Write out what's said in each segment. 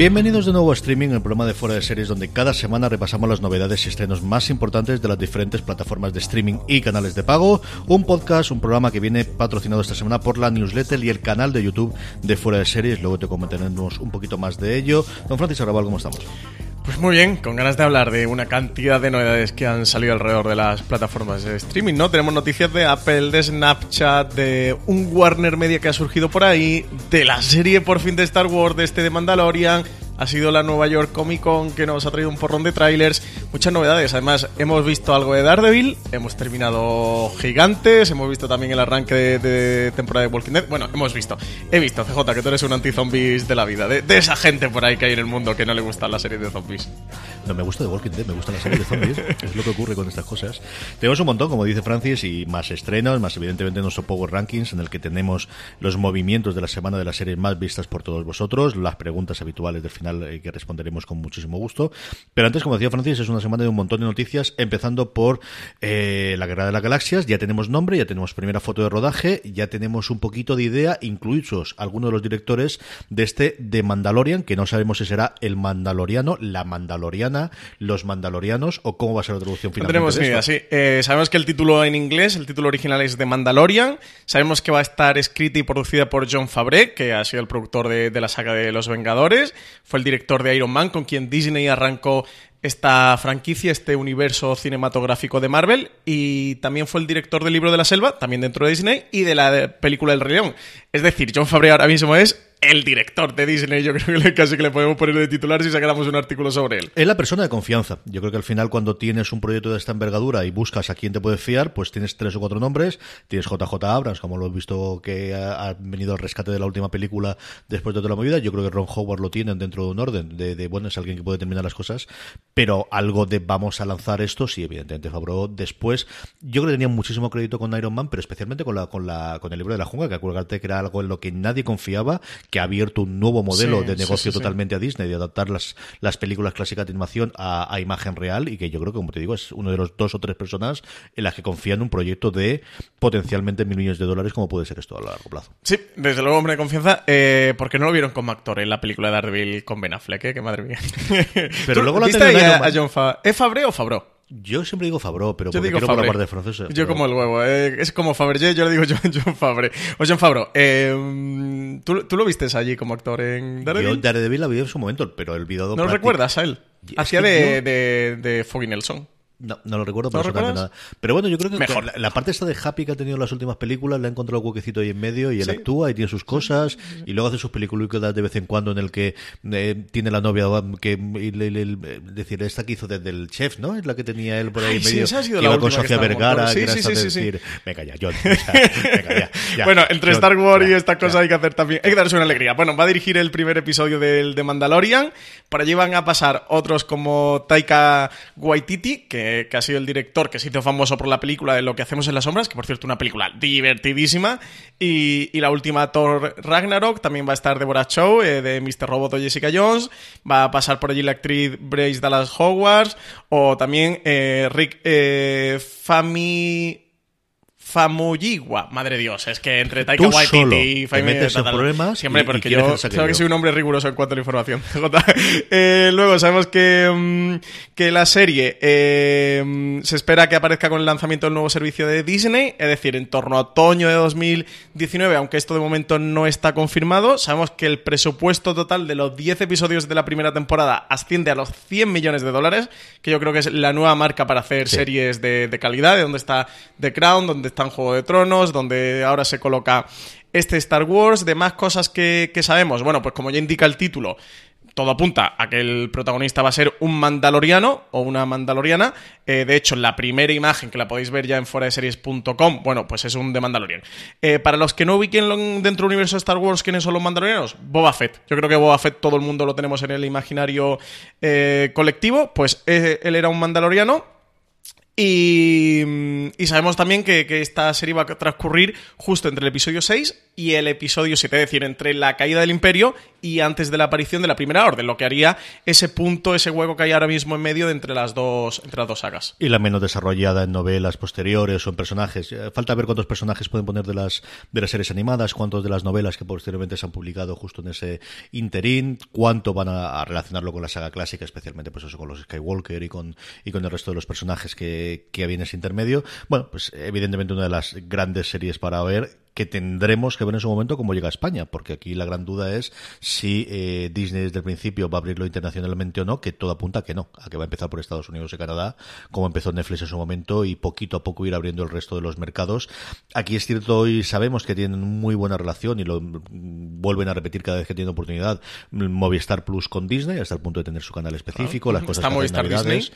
Bienvenidos de nuevo a Streaming, el programa de fuera de series donde cada semana repasamos las novedades y estrenos más importantes de las diferentes plataformas de streaming y canales de pago. Un podcast, un programa que viene patrocinado esta semana por la newsletter y el canal de YouTube de fuera de series. Luego te comentaremos un poquito más de ello. Don Francis Arrabal, ¿cómo estamos? Pues muy bien, con ganas de hablar de una cantidad de novedades que han salido alrededor de las plataformas de streaming, ¿no? Tenemos noticias de Apple, de Snapchat, de un Warner Media que ha surgido por ahí, de la serie por fin de Star Wars, de este de Mandalorian, ha sido la Nueva York Comic Con que nos ha traído un porrón de trailers, muchas novedades. Además, hemos visto algo de Daredevil, hemos terminado Gigantes, hemos visto también el arranque de, temporada de Walking Dead. Bueno, hemos visto, he visto, CJ, que tú eres un anti-zombies de la vida, de, esa gente por ahí que hay en el mundo que no le gusta la serie de zombies. No me gusta de Walking Dead, me gusta la serie de zombies, es lo que ocurre con estas cosas. Tenemos un montón, como dice Francis, y más estrenos, más evidentemente nuestro Power Rankings, en el que tenemos los movimientos de la semana de las series más vistas por todos vosotros, las preguntas habituales del final eh, que responderemos con muchísimo gusto. Pero antes, como decía Francis, es una semana de un montón de noticias, empezando por eh, la Guerra de las Galaxias. Ya tenemos nombre, ya tenemos primera foto de rodaje, ya tenemos un poquito de idea, incluidos algunos de los directores de este de Mandalorian, que no sabemos si será el Mandaloriano, la Mandaloriana, los Mandalorianos o cómo va a ser la traducción final. No tenemos ni idea, sí. Eh, sabemos que el título en inglés, el título original es de Mandalorian. Sabemos que va a estar escrita y producida por John Favreau, que ha sido el productor de, de la saga de Los Vengadores. Fue el director de Iron Man, con quien Disney arrancó esta franquicia, este universo cinematográfico de Marvel, y también fue el director del libro de la selva, también dentro de Disney, y de la película El Rey León. Es decir, John Favreau ahora mismo es el director de Disney, yo creo que casi que le podemos poner de titular si sacáramos un artículo sobre él. Es la persona de confianza. Yo creo que al final cuando tienes un proyecto de esta envergadura y buscas a quién te puedes fiar, pues tienes tres o cuatro nombres. Tienes JJ Abrams, como lo he visto que ha venido al rescate de la última película después de toda la movida. Yo creo que Ron Howard lo tienen dentro de un orden, de, bueno, es alguien que puede terminar las cosas, pero algo de vamos a lanzar esto, sí, evidentemente Favreau después. Yo creo que tenía muchísimo crédito con Iron Man, pero especialmente con la con la con el libro de la jungla, que acuérdate que era algo en lo que nadie confiaba, que ha abierto un nuevo modelo de negocio totalmente a Disney, de adaptar las, las películas clásicas de animación a, imagen real y que yo creo que, como te digo, es uno de los dos o tres personas en las que confían un proyecto de potencialmente mil millones de dólares como puede ser esto a largo plazo. Sí, desde luego, hombre de confianza, eh, porque no lo vieron como actor en la película de Daredevil con Ben Affleck, ¿eh? que madre mía. Pero luego lo ¿Viste a, a John Fa ¿Es Fabre o Fabro? Yo siempre digo Fabro, pero yo digo quiero por la parte francesa. Yo como el huevo, eh, es como Fabergé, yo le digo John, John Fabre. O John Fabro, eh, ¿tú, ¿tú, lo viste allí como actor en Daredevil? Yo Daredevil la vi en su momento, pero el olvidado ¿No lo recuerdas a él? Hacía de, de, de Foggy Nelson. No, no lo recuerdo, pero ¿No nada. Pero bueno, yo creo que Mejor. La, parte esta de Happy que ha tenido en las últimas películas le ha encontrado el huequecito ahí en medio y él actúa y tiene sus cosas y luego hace sus películas de vez en cuando en el que eh, tiene la novia que decir esta que hizo desde el chef, ¿no? Es la que tenía él por ahí en medio. que iba con Sofía Vergara, que era decir, venga ya, John, venga, ya, Bueno, entre Star Wars y esta cosa hay que hacer también, hay que darse una alegría. Bueno, va a dirigir el primer episodio del de Mandalorian, por allí van a pasar otros como Taika Waititi, que eh, que ha sido el director que se hizo famoso por la película de Lo que hacemos en las sombras, que por cierto una película divertidísima, y, la última Thor Ragnarok, también va a estar Deborah Chow, eh, de Mr. Robot o Jessica Jones, va a pasar por allí la actriz Brace Dallas Hogwarts, o también eh, Rick Fami... Famuyiwa, madre Dios, es que entre Taika Waititi y Faimi problemas siempre porque yo creo que soy un hombre riguroso en cuanto a la información. eh, luego sabemos que, mm, que la serie eh, se espera que aparezca con el lanzamiento del nuevo servicio de Disney, es decir, en torno a otoño de 2019, aunque esto de momento no está confirmado. Sabemos que el presupuesto total de los 10 episodios de la primera temporada asciende a los 100 millones de dólares, que yo creo que es la nueva marca para hacer series de, de calidad, de donde está The Crown, donde está en Juego de Tronos, donde ahora se coloca este Star Wars, de más cosas que, sabemos. Bueno, pues como ya indica el título, todo apunta a que el protagonista va a ser un mandaloriano o una mandaloriana. Eh, de hecho, la primera imagen que la podéis ver ya en foradeseries.com, bueno, pues es un de Mandalorian. Eh, para los que no ubiquen dentro del universo de Star Wars quiénes son los mandalorianos, Boba Fett. Yo creo que Boba Fett todo el mundo lo tenemos en el imaginario eh, colectivo. Pues él era un mandaloriano y, sabemos también que, que, esta serie va a transcurrir justo entre el episodio 6 y el episodio 7, es decir, entre la caída del imperio y antes de la aparición de la Primera Orden, lo que haría ese punto, ese hueco que hay ahora mismo en medio de entre las dos, entre las dos sagas. Y la menos desarrollada en novelas posteriores o en personajes. Eh, falta ver cuántos personajes pueden poner de las, de las series animadas, cuántos de las novelas que posteriormente se han publicado justo en ese interín, cuánto van a, relacionarlo con la saga clásica, especialmente pues eso, con los Skywalker y con, y con el resto de los personajes que, que había en ese intermedio. Bueno, pues evidentemente una de las grandes series para ver que tendremos que ver en su momento cómo llega a España, porque aquí la gran duda es si eh, Disney desde el principio va a abrirlo internacionalmente o no, que todo apunta a que no, a que va a empezar por Estados Unidos y Canadá, como empezó Netflix en su momento, y poquito a poco ir abriendo el resto de los mercados. Aquí es cierto y sabemos que tienen muy buena relación y lo vuelven a repetir cada vez que tienen oportunidad Movistar Plus con Disney, hasta el punto de tener su canal específico, las cosas que hacen Disney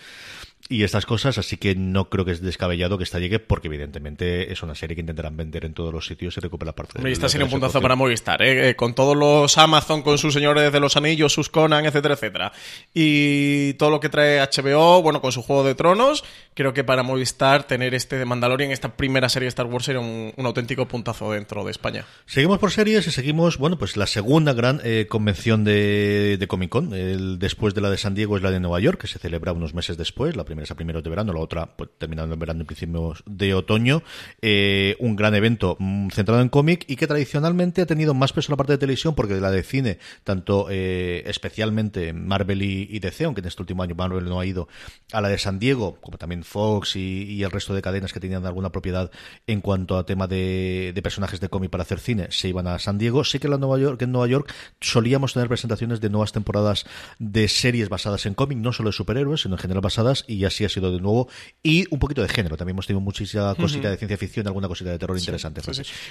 y estas cosas, así que no creo que es descabellado que esta llegue, porque evidentemente es una serie que intentarán vender en todos los sitios y recuperar parte de Esta sería un puntazo para Movistar, ¿eh? ¿eh? con todos los Amazon, con sus señores de los anillos, sus Conan, etcétera, etcétera. Y todo lo que trae HBO, bueno, con su Juego de Tronos, creo que para Movistar tener este de Mandalorian, esta primera serie de Star Wars, sería un, auténtico puntazo dentro de España. Seguimos por series y seguimos, bueno, pues la segunda gran eh, convención de, de Comic Con, el, después de la de San Diego es la de Nueva York, que se celebra unos meses después, la primera es a primeros de verano, la otra pues, terminando en verano y principios de otoño. Eh, un gran evento mm, centrado en cómic y que tradicionalmente ha tenido más peso en la parte de televisión porque de la de cine, tanto eh, especialmente Marvel y, DC, aunque en este último año Marvel no ha ido a la de San Diego, como también Fox y, el resto de cadenas que tenían alguna propiedad en cuanto a tema de, personajes de cómic para hacer cine, se iban a San Diego. Sí que en, Nueva York, en Nueva York solíamos tener presentaciones de nuevas temporadas de series basadas en cómic, no solo de superhéroes, sino en general basadas, y así ha sido de nuevo. Y un poquito de género. También hemos tenido muchísima cosita de ciencia ficción, alguna cosita de terror interesante.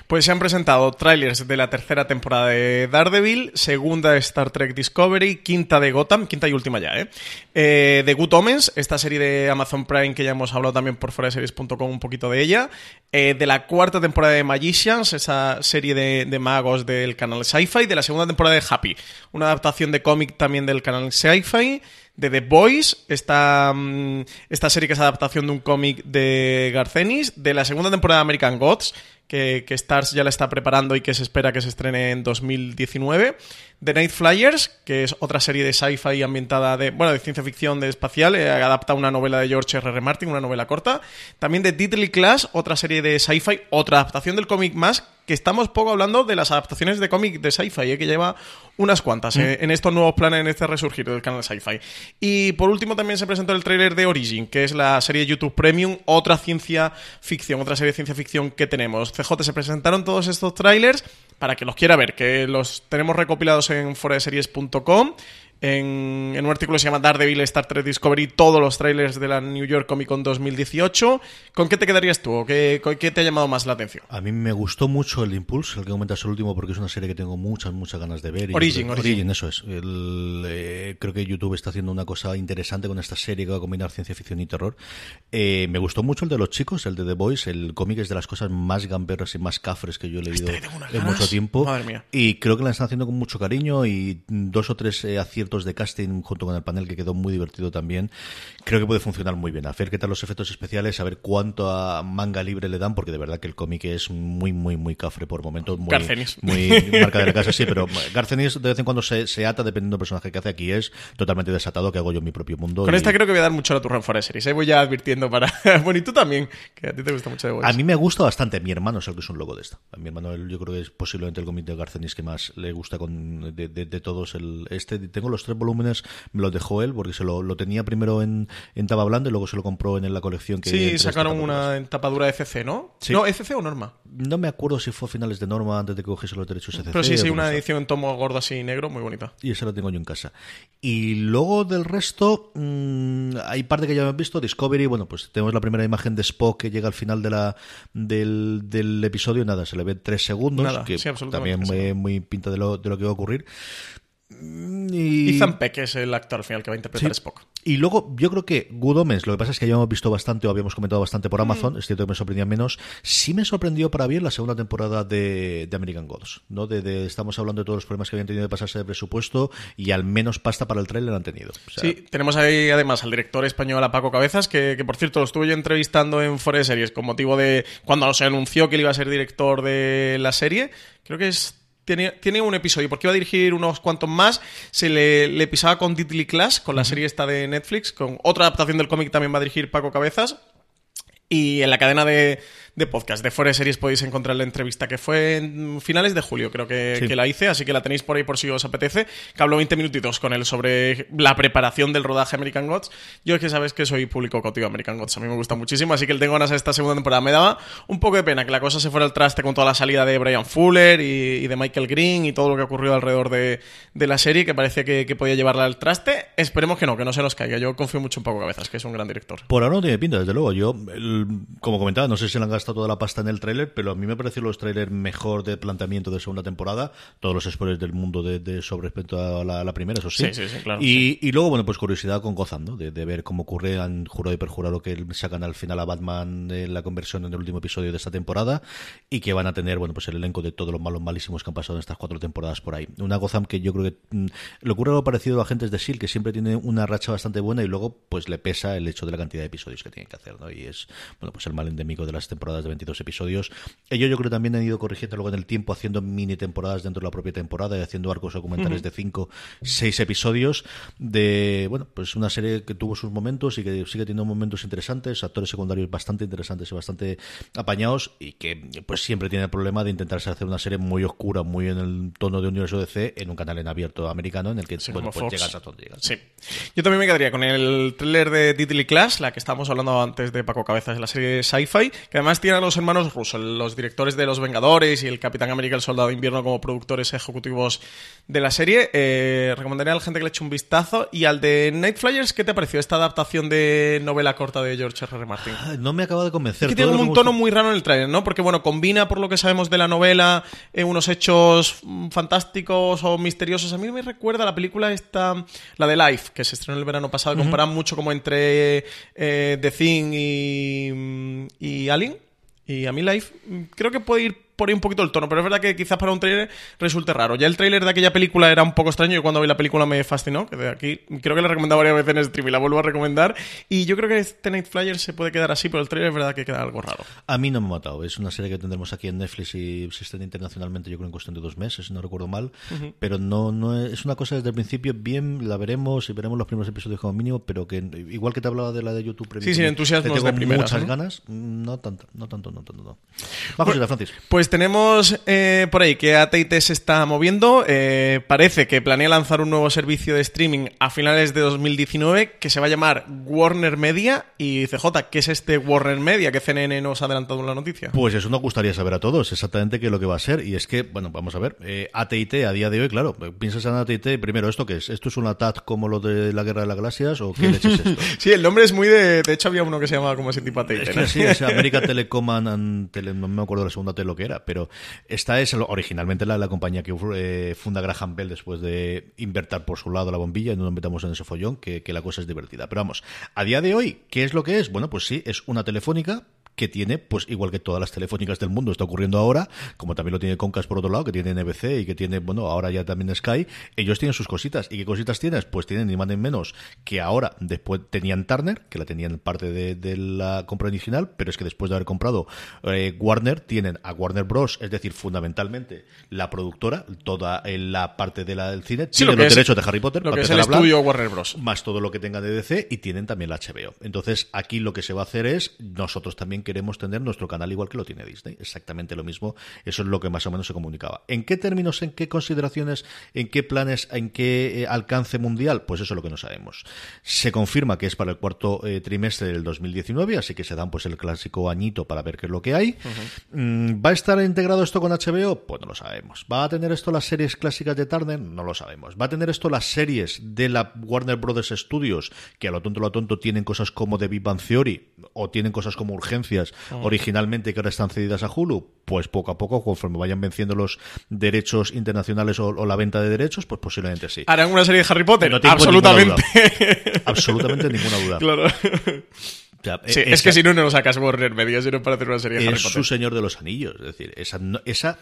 pues se han presentado trailers de la tercera temporada de Daredevil, segunda de Star Trek Discovery, quinta de Gotham, quinta y última ya, ¿eh? eh de Good Omens, esta serie de Amazon Prime que ya hemos hablado también por foraseries.com un poquito de ella. Eh, de la cuarta temporada de Magicians, esa serie de, de magos del canal Sci-Fi. De la segunda temporada de Happy, una adaptación de cómic también del canal Sci-Fi de The Boys, esta, mm, esta serie que es adaptación de un cómic de Garcenis, de la segunda temporada de American Gods, que, que, Stars ya la está preparando y que se espera que se estrene en 2019. The Night Flyers, que es otra serie de sci-fi ambientada de, bueno, de ciencia ficción de espacial, eh, adapta una novela de George R. R. Martin, una novela corta. También de Diddley Class, otra serie de sci-fi, otra adaptación del cómic más, que estamos poco hablando de las adaptaciones de cómic de sci-fi, eh, que lleva unas cuantas eh, mm. en estos nuevos planes, en este resurgir del canal sci-fi. Y por último también se presentó el tráiler de Origin, que es la serie de YouTube Premium, otra ciencia ficción, otra serie de ciencia ficción que tenemos. CJ, se presentaron todos estos trailers para que los quiera ver, que los tenemos recopilados en foraseries.com en, un artículo que se llama Daredevil Star Trek Discovery, todos los trailers de la New York Comic Con 2018. ¿Con qué te quedarías tú? ¿Qué, ¿Qué te ha llamado más la atención? A mí me gustó mucho el Impulse, el que comentas el último, porque es una serie que tengo muchas, muchas ganas de ver. Origin, Origin. eso es. Eh, creo que YouTube está haciendo una cosa interesante con esta serie que va a combinar ciencia ficción y terror. Eh, me gustó mucho el de los chicos, el de The Boys. El cómic es de las cosas más gamberras y más cafres que yo he leído este en mucho tiempo. Madre mía. Y creo que la están haciendo con mucho cariño y dos o tres eh, aciertos aciertos de casting junto con el panel que quedó muy divertido también, creo que puede funcionar muy bien. A ver qué tal los efectos especiales, a ver cuánto a manga libre le dan, porque de verdad que el cómic es muy, muy, muy cafre por momentos. Muy, Garcenis. Muy marca de la casa, sí, pero Garcenis de vez en cuando se, se ata dependiendo del personaje que hace. Aquí es totalmente desatado que hago yo en mi propio mundo. Con y- esta creo que voy a dar mucho a en Forest Series. Ahí voy ya advirtiendo para. bueno, y tú también, que a ti te gusta mucho de. A mí me gusta bastante. Mi hermano es el que es un logo de esta. A mi hermano, yo creo que es posiblemente el cómic de Garcenis que más le gusta con de, de- de todos. El, este Tengo los tres volúmenes, me los dejó él porque se lo, lo tenía primero en, en tapa blanda y luego se lo compró en la colección que Sí, sacaron una tapadura de CC, ¿no? Sí. No, ¿ECC o Norma? No me acuerdo si fue a finales de Norma antes de que cogiese los derechos SCC. Pero sí, sí, una edición en tomo gordo así negro, muy bonita. Y esa la tengo yo en casa. Y luego del resto, mm, hay parte que ya hemos visto. Discovery, bueno, pues tenemos la primera imagen de Spock que llega al final de la, del, del episodio. Nada, se le ve tres segundos. Nada, que sí, absolutamente También muy, muy pinta de lo, de lo que va a ocurrir. Mm, Y... Ethan Peck es el actor al final que va a interpretar a Sí. Spock. Y luego, yo creo que Good Omens, lo que pasa es que ya hemos visto bastante o habíamos comentado bastante Mm. por Amazon, es cierto que me sorprendía menos. Sí me sorprendió para bien la segunda temporada de, de American Gods, ¿no? De, de- estamos hablando de todos los problemas que habían tenido de pasarse de presupuesto y al menos pasta para el tráiler han tenido. O sea, Sí, tenemos ahí además al director español, a Paco Cabezas, que, que, por cierto lo estuve yo entrevistando en Forest Series con motivo de cuando se anunció que él iba a ser director de la serie. Creo que es. Tiene, tiene un episodio, porque iba a dirigir unos cuantos más. Se le, le pisaba con Diddley Class, con la serie esta de Netflix, con otra adaptación del cómic también va a dirigir Paco Cabezas. Y en la cadena de, de podcast de Forest Series podéis encontrar la entrevista que fue en finales de julio, creo que, Sí. que la hice, así que la tenéis por ahí por si os apetece. Que hablo 20 minutitos con él sobre la preparación del rodaje American Gods. Yo es que sabes que soy público de American Gods, a mí me gusta muchísimo, así que tengo ganas de esta segunda temporada. Me daba un poco de pena que la cosa se fuera al traste con toda la salida de Brian Fuller y, y de Michael Green y todo lo que ocurrió alrededor de, de la serie, que parecía que, que podía llevarla al traste. Esperemos que no, que no se nos caiga. Yo confío mucho en Paco Cabezas, que es un gran director. Por ahora no tiene pinta, desde luego. Yo, el- como comentaba, no sé si le han gastado toda la pasta en el tráiler, pero a mí me parecieron los trailers mejor de planteamiento de segunda temporada. Todos los spoilers del mundo de, de sobre respecto a la, primera, eso sí. Sí, sí, sí, claro, Y, y luego, bueno, pues curiosidad con Gotham, ¿no? De, de ver cómo ocurre. Han jurado y perjurado que sacan al final a Batman en la conversión en el último episodio de esta temporada y que van a tener, bueno, pues el elenco de todos los malos malísimos que han pasado en estas cuatro temporadas por ahí. Una Gotham que yo creo que mm, le ocurre algo parecido a Agentes de S.H.I.E.L.D., que siempre tiene una racha bastante buena y luego, pues le pesa el hecho de la cantidad de episodios que tienen que hacer, ¿no? Y es, bueno, pues el mal endémico de las temporadas de 22 episodios. Ellos yo creo que también han ido corrigiendo luego en el tiempo, haciendo mini temporadas dentro de la propia temporada y haciendo arcos documentales de 5, 6 episodios de, bueno, pues una serie que tuvo sus momentos y que sigue teniendo momentos interesantes, actores secundarios bastante interesantes y bastante apañados y que pues siempre tiene el problema de intentarse hacer una serie muy oscura, muy en el tono de universo DC en un canal en abierto americano en el que Sí, bueno, pues llegas a donde llegas. Sí. Yo también me quedaría con el thriller de Diddley Class, la que estábamos hablando antes de Paco Cabezas, la serie Sci-Fi, que además tiene a los hermanos Russell, los directores de Los Vengadores y el Capitán América el Soldado de Invierno como productores ejecutivos de la serie. Eh, recomendaría a la gente que le eche un vistazo. Y al de Night Flyers, ¿qué te pareció esta adaptación de novela corta de George R. R. Martin? Ay, No me acaba de convencer. Es que tiene un tono muy raro en el trailer, ¿no? Porque, bueno, combina, por lo que sabemos de la novela, eh, unos hechos mm, fantásticos o misteriosos. A mí me recuerda a la película esta, la de Life, que se estrenó el verano pasado, comparan mucho como entre eh, The Thing y, mm, y Alien. Y a mí Life mm, creo que puede ir por ahí un poquito el tono, pero es verdad que quizás para un tráiler resulte raro. Ya el tráiler de aquella película era un poco extraño, yo cuando vi la película me fascinó, que de aquí creo que la he recomendado varias veces en stream y la vuelvo a recomendar. Y yo creo que este Night Flyer se puede quedar así, pero el tráiler es verdad que queda algo raro. A mí no me ha matado. Es una serie que tendremos aquí en Netflix y estrena internacionalmente, yo creo, en cuestión de dos meses, no recuerdo mal. Pero no, no es, es una cosa desde el principio, bien, la veremos y veremos los primeros episodios como mínimo, pero que igual que te hablaba de la de YouTube Sí, sin entusiasmos le tengo de primeras, muchas ¿no? ganas. No tanto, no tanto, no tanto. No. Vamos a Francis. Pues tenemos eh, por ahí que AT&T se está moviendo. eh, parece que planea lanzar un nuevo servicio de streaming a finales de 2019 que se va a llamar Warner Media. Y CJ, ¿qué es este Warner Media que CNN nos ha adelantado en la noticia? Pues eso nos gustaría saber a todos, exactamente qué es lo que va a ser. Y es que, bueno, vamos a ver, eh, AT&T a día de hoy, claro, piensas en AT&T, primero, ¿esto qué es? ¿Esto es una TAT como lo de la Guerra de las Galaxias o qué leche es esto? Sí, el nombre es muy de... De hecho, había uno que se llamaba como ese tipo AT&T. Es ¿no? que sí, es América Telecom and- and Tele- no me acuerdo la segunda T lo que era, pero esta es originalmente la, la compañía que eh, funda Graham Bell después de invertir por su lado la bombilla y no nos metamos en ese follón, que la cosa es divertida. Pero vamos, a día de hoy, ¿qué es lo que es? Bueno, pues sí, es una telefónica que tiene, pues igual que todas las telefónicas del mundo está ocurriendo ahora, como también lo tiene Concast por otro lado, que tiene NBC y que tiene, bueno, ahora ya también Sky, ellos tienen sus cositas. ¿Y qué cositas tienes? Pues tienen ni más ni menos que ahora, después tenían Turner, que la tenían parte de, la compra inicial, pero es que después de haber comprado eh, Warner, tienen a Warner Bros., es decir, fundamentalmente la productora, toda la parte de la, del cine, sí, los derechos de Harry Potter, lo que es el estudio Warner Bros. Más todo lo que tenga de DC y tienen también la HBO. Entonces, aquí lo que se va a hacer es, nosotros también queremos tener nuestro canal igual que lo tiene Disney. Exactamente lo mismo. Eso es lo que más o menos se comunicaba. ¿En qué términos, en qué consideraciones, en qué planes, en qué eh, alcance mundial? Pues eso es lo que no sabemos. Se confirma que es para el cuarto eh, trimestre del 2019, así que se dan pues el clásico añito para ver qué es lo que hay. Mm, ¿Va a estar integrado esto con HBO? Pues no lo sabemos. ¿Va a tener esto las series clásicas de Turner? No lo sabemos. ¿Va a tener esto las series de la Warner Brothers Studios, que a lo tonto lo tonto tienen cosas como The Big Bang Theory o tienen cosas como Urgencias originalmente que ahora están cedidas a Hulu? Pues poco a poco, conforme vayan venciendo los derechos internacionales o, la venta de derechos, pues posiblemente sí. ¿Harán una serie de Harry Potter? Absolutamente. Absolutamente ninguna duda. Claro. Es que si no, no lo sacas Warner Media, sino para hacer una serie de Harry Potter. Su Señor de los Anillos. Es decir, esa. esa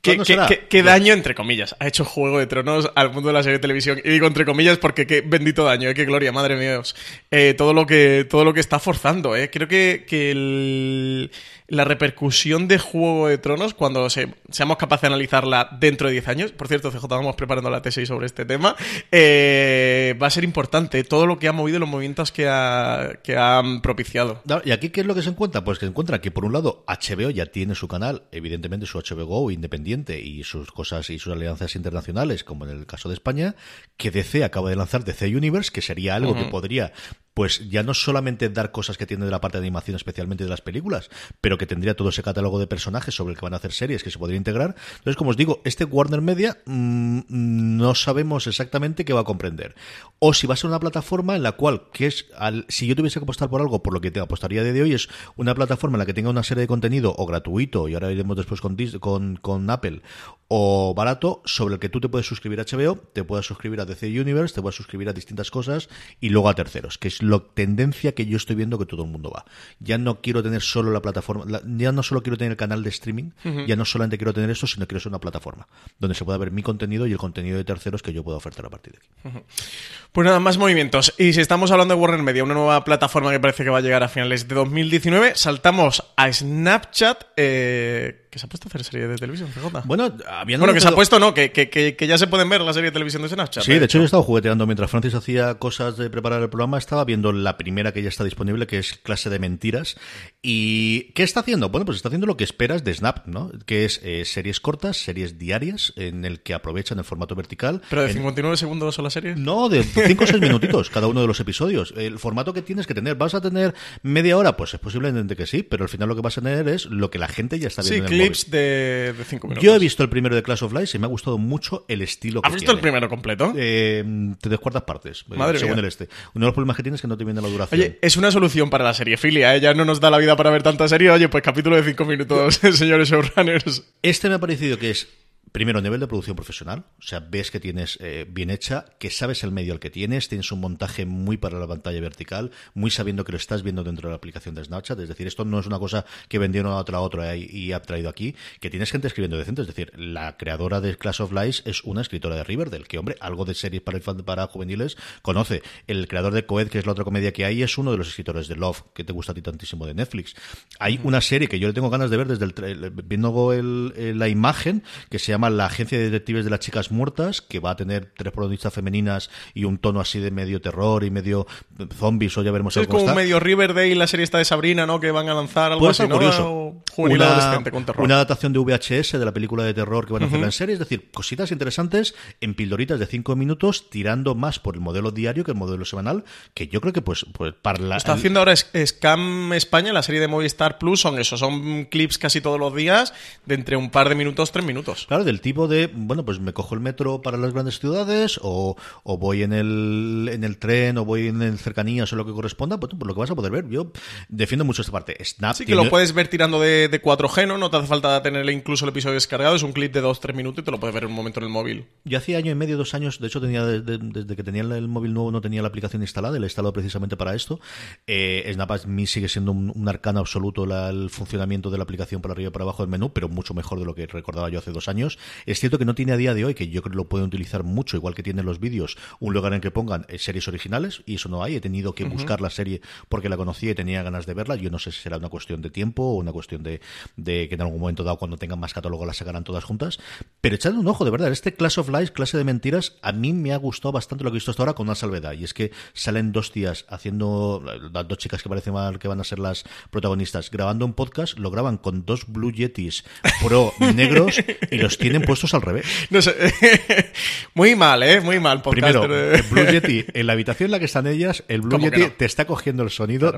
¿Qué, daño, entre comillas, ha hecho Juego de Tronos al mundo de la serie de televisión? Y digo entre comillas porque qué bendito daño, ¿eh? qué gloria, madre mía. Eh, todo, lo que, todo lo que está forzando. ¿eh? Creo que, que el la repercusión de Juego de Tronos cuando seamos capaces de analizarla dentro de 10 años. Por cierto, CJ, vamos preparando la tesis sobre este tema. Eh, va a ser importante todo lo que ha movido los movimientos que, ha, que han propiciado. ¿Y aquí qué es lo que se encuentra? Pues que se encuentra que, por un lado, HBO ya tiene su canal, evidentemente su HBO Go independiente y sus cosas y sus alianzas internacionales, como en el caso de España, que DC acaba de lanzar DC Universe, que sería algo que podría pues ya no solamente dar cosas que tiene de la parte de animación, especialmente de las películas, pero que tendría todo ese catálogo de personajes sobre el que van a hacer series que se podría integrar. Entonces, como os digo, este Warner Media mm, no sabemos exactamente qué va a comprender. O si va a ser una plataforma en la cual, que es, al, si yo tuviese que apostar por algo, por lo que te apostaría de hoy, es una plataforma en la que tenga una serie de contenido o gratuito, y ahora iremos después con, con, con Apple, o barato, sobre el que tú te puedes suscribir a HBO, te puedes suscribir a DC Universe, te puedes suscribir a distintas cosas y luego a terceros, que es la tendencia que yo estoy viendo que todo el mundo va. Ya no quiero tener solo la plataforma, ya no solo quiero tener el canal de streaming, ya no solamente quiero tener esto, sino quiero ser una plataforma donde se pueda ver mi contenido y el contenido de terceros que yo pueda ofertar a partir de aquí. Pues nada, más movimientos. Y si estamos hablando de Warner Media, una nueva plataforma que parece que va a llegar a finales de 2019, saltamos a Snapchat. Eh que se ha puesto a hacer serie de televisión, CJ. Bueno, bueno que se ha puesto, no, que, que, que, ya se pueden ver la serie de televisión de Snapchat. Sí, de hecho yo he estado jugueteando mientras Francis hacía cosas de preparar el programa, estaba viendo la primera que ya está disponible, que es Clase de Mentiras. ¿Y qué está haciendo? Bueno, pues está haciendo lo que esperas de Snap, ¿no? Que es eh, series cortas, series diarias, en el que aprovechan el formato vertical. ¿Pero de en... 59 segundos son las series? No, de 5 o 6 minutitos cada uno de los episodios. El formato que tienes que tener, ¿vas a tener media hora? Pues es posiblemente que sí, pero al final lo que vas a tener es lo que la gente ya está viendo. Sí, clips de yo he visto el primero de Clash of Lies y me ha gustado mucho el estilo ¿Has visto el primero completo? Eh, tres cuartas partes, eh, Madre según el este. Uno de los problemas que tienes es que no te viene la duración. Oye, es una solución para la serie filia, ¿eh? ya no nos da la vida para ver tanta serie. Oye, pues capítulo de cinco minutos, señores showrunners. Este me ha parecido que es Primero, nivel de producción profesional, o sea, ves que tienes eh, bien hecha, que sabes el medio al que tienes, tienes un montaje muy para la pantalla vertical, muy sabiendo que lo estás viendo dentro de la aplicación de Snapchat, es decir, esto no es una cosa que vendieron a otra a otra y, ha traído aquí, que tienes gente escribiendo decente, es decir, la creadora de Clash of Lies es una escritora de Riverdale, que hombre, algo de series para, para juveniles conoce. El creador de Coed, que es la otra comedia que hay, es uno de los escritores de Love, que te gusta a ti tantísimo de Netflix. Hay una serie que yo le tengo ganas de ver desde el, viendo el, la imagen, que se llama La Agencia de de las chicas muertas, que va a tener tres protagonistas femeninas y un tono así de medio terror y medio zombies, o ya veremos Es como medio Riverdale, la serie esta de Sabrina, ¿no? Que van a lanzar algo así, curioso. Una, una, adaptación de VHS de la película de terror que van a hacer en serie, es decir, cositas interesantes en pildoritas de cinco minutos, tirando más por el modelo diario que el modelo semanal, que yo creo que pues, pues para la... Está haciendo ahora Scam España, la serie de Movistar Plus, son eso, son clips casi todos los días de entre un par de minutos, tres minutos. Claro, del tipo de, bueno, pues me cojo el metro para las grandes ciudades o, o voy en el, en el tren o voy en el cercanías o lo que corresponda, pues, pues lo que vas a poder ver. Yo defiendo mucho esta parte. Snap Sí, que lo puedes ver tirando de, de 4G, ¿no? No te hace falta tenerle incluso el episodio descargado. Es un clip de 2-3 minutos y te lo puedes ver en un momento en el móvil. Yo hacía año y medio, dos años, de hecho tenía desde, desde que tenía el móvil nuevo no tenía la aplicación instalada, la he instalado precisamente para esto. Eh, Snap a mí sigue siendo un, un arcano absoluto la- el funcionamiento de la aplicación para arriba y para abajo del menú, pero mucho mejor de lo que recordaba yo hace dos años. Es cierto que no tiene a día de hoy, que yo creo que lo pueden utilizar mucho, igual que tienen los vídeos, un lugar en que pongan eh, series originales, y eso no hay. He tenido que buscar la serie porque la conocía y tenía ganas de verla. Yo no sé si será una cuestión de tiempo o una cuestión de, de que en algún momento dado, cuando tengan más catálogo, las sacarán todas juntas. Pero echadle un ojo, de verdad. Este Class of Lies, clase de mentiras, a mí me ha gustado bastante lo que he visto hasta ahora con una salvedad. Y es que salen dos tías haciendo, las dos chicas que parecen mal que van a ser las protagonistas, grabando un podcast, lo graban con dos Blue Yetis Pro negros y los tienen puestos al revés. No sé. muy mal, ¿eh? Muy mal. Primero, podcaster. el Blue Yeti, en la habitación en la que están ellas, el Blue ¿Cómo que Yeti no? te está cogiendo el sonido.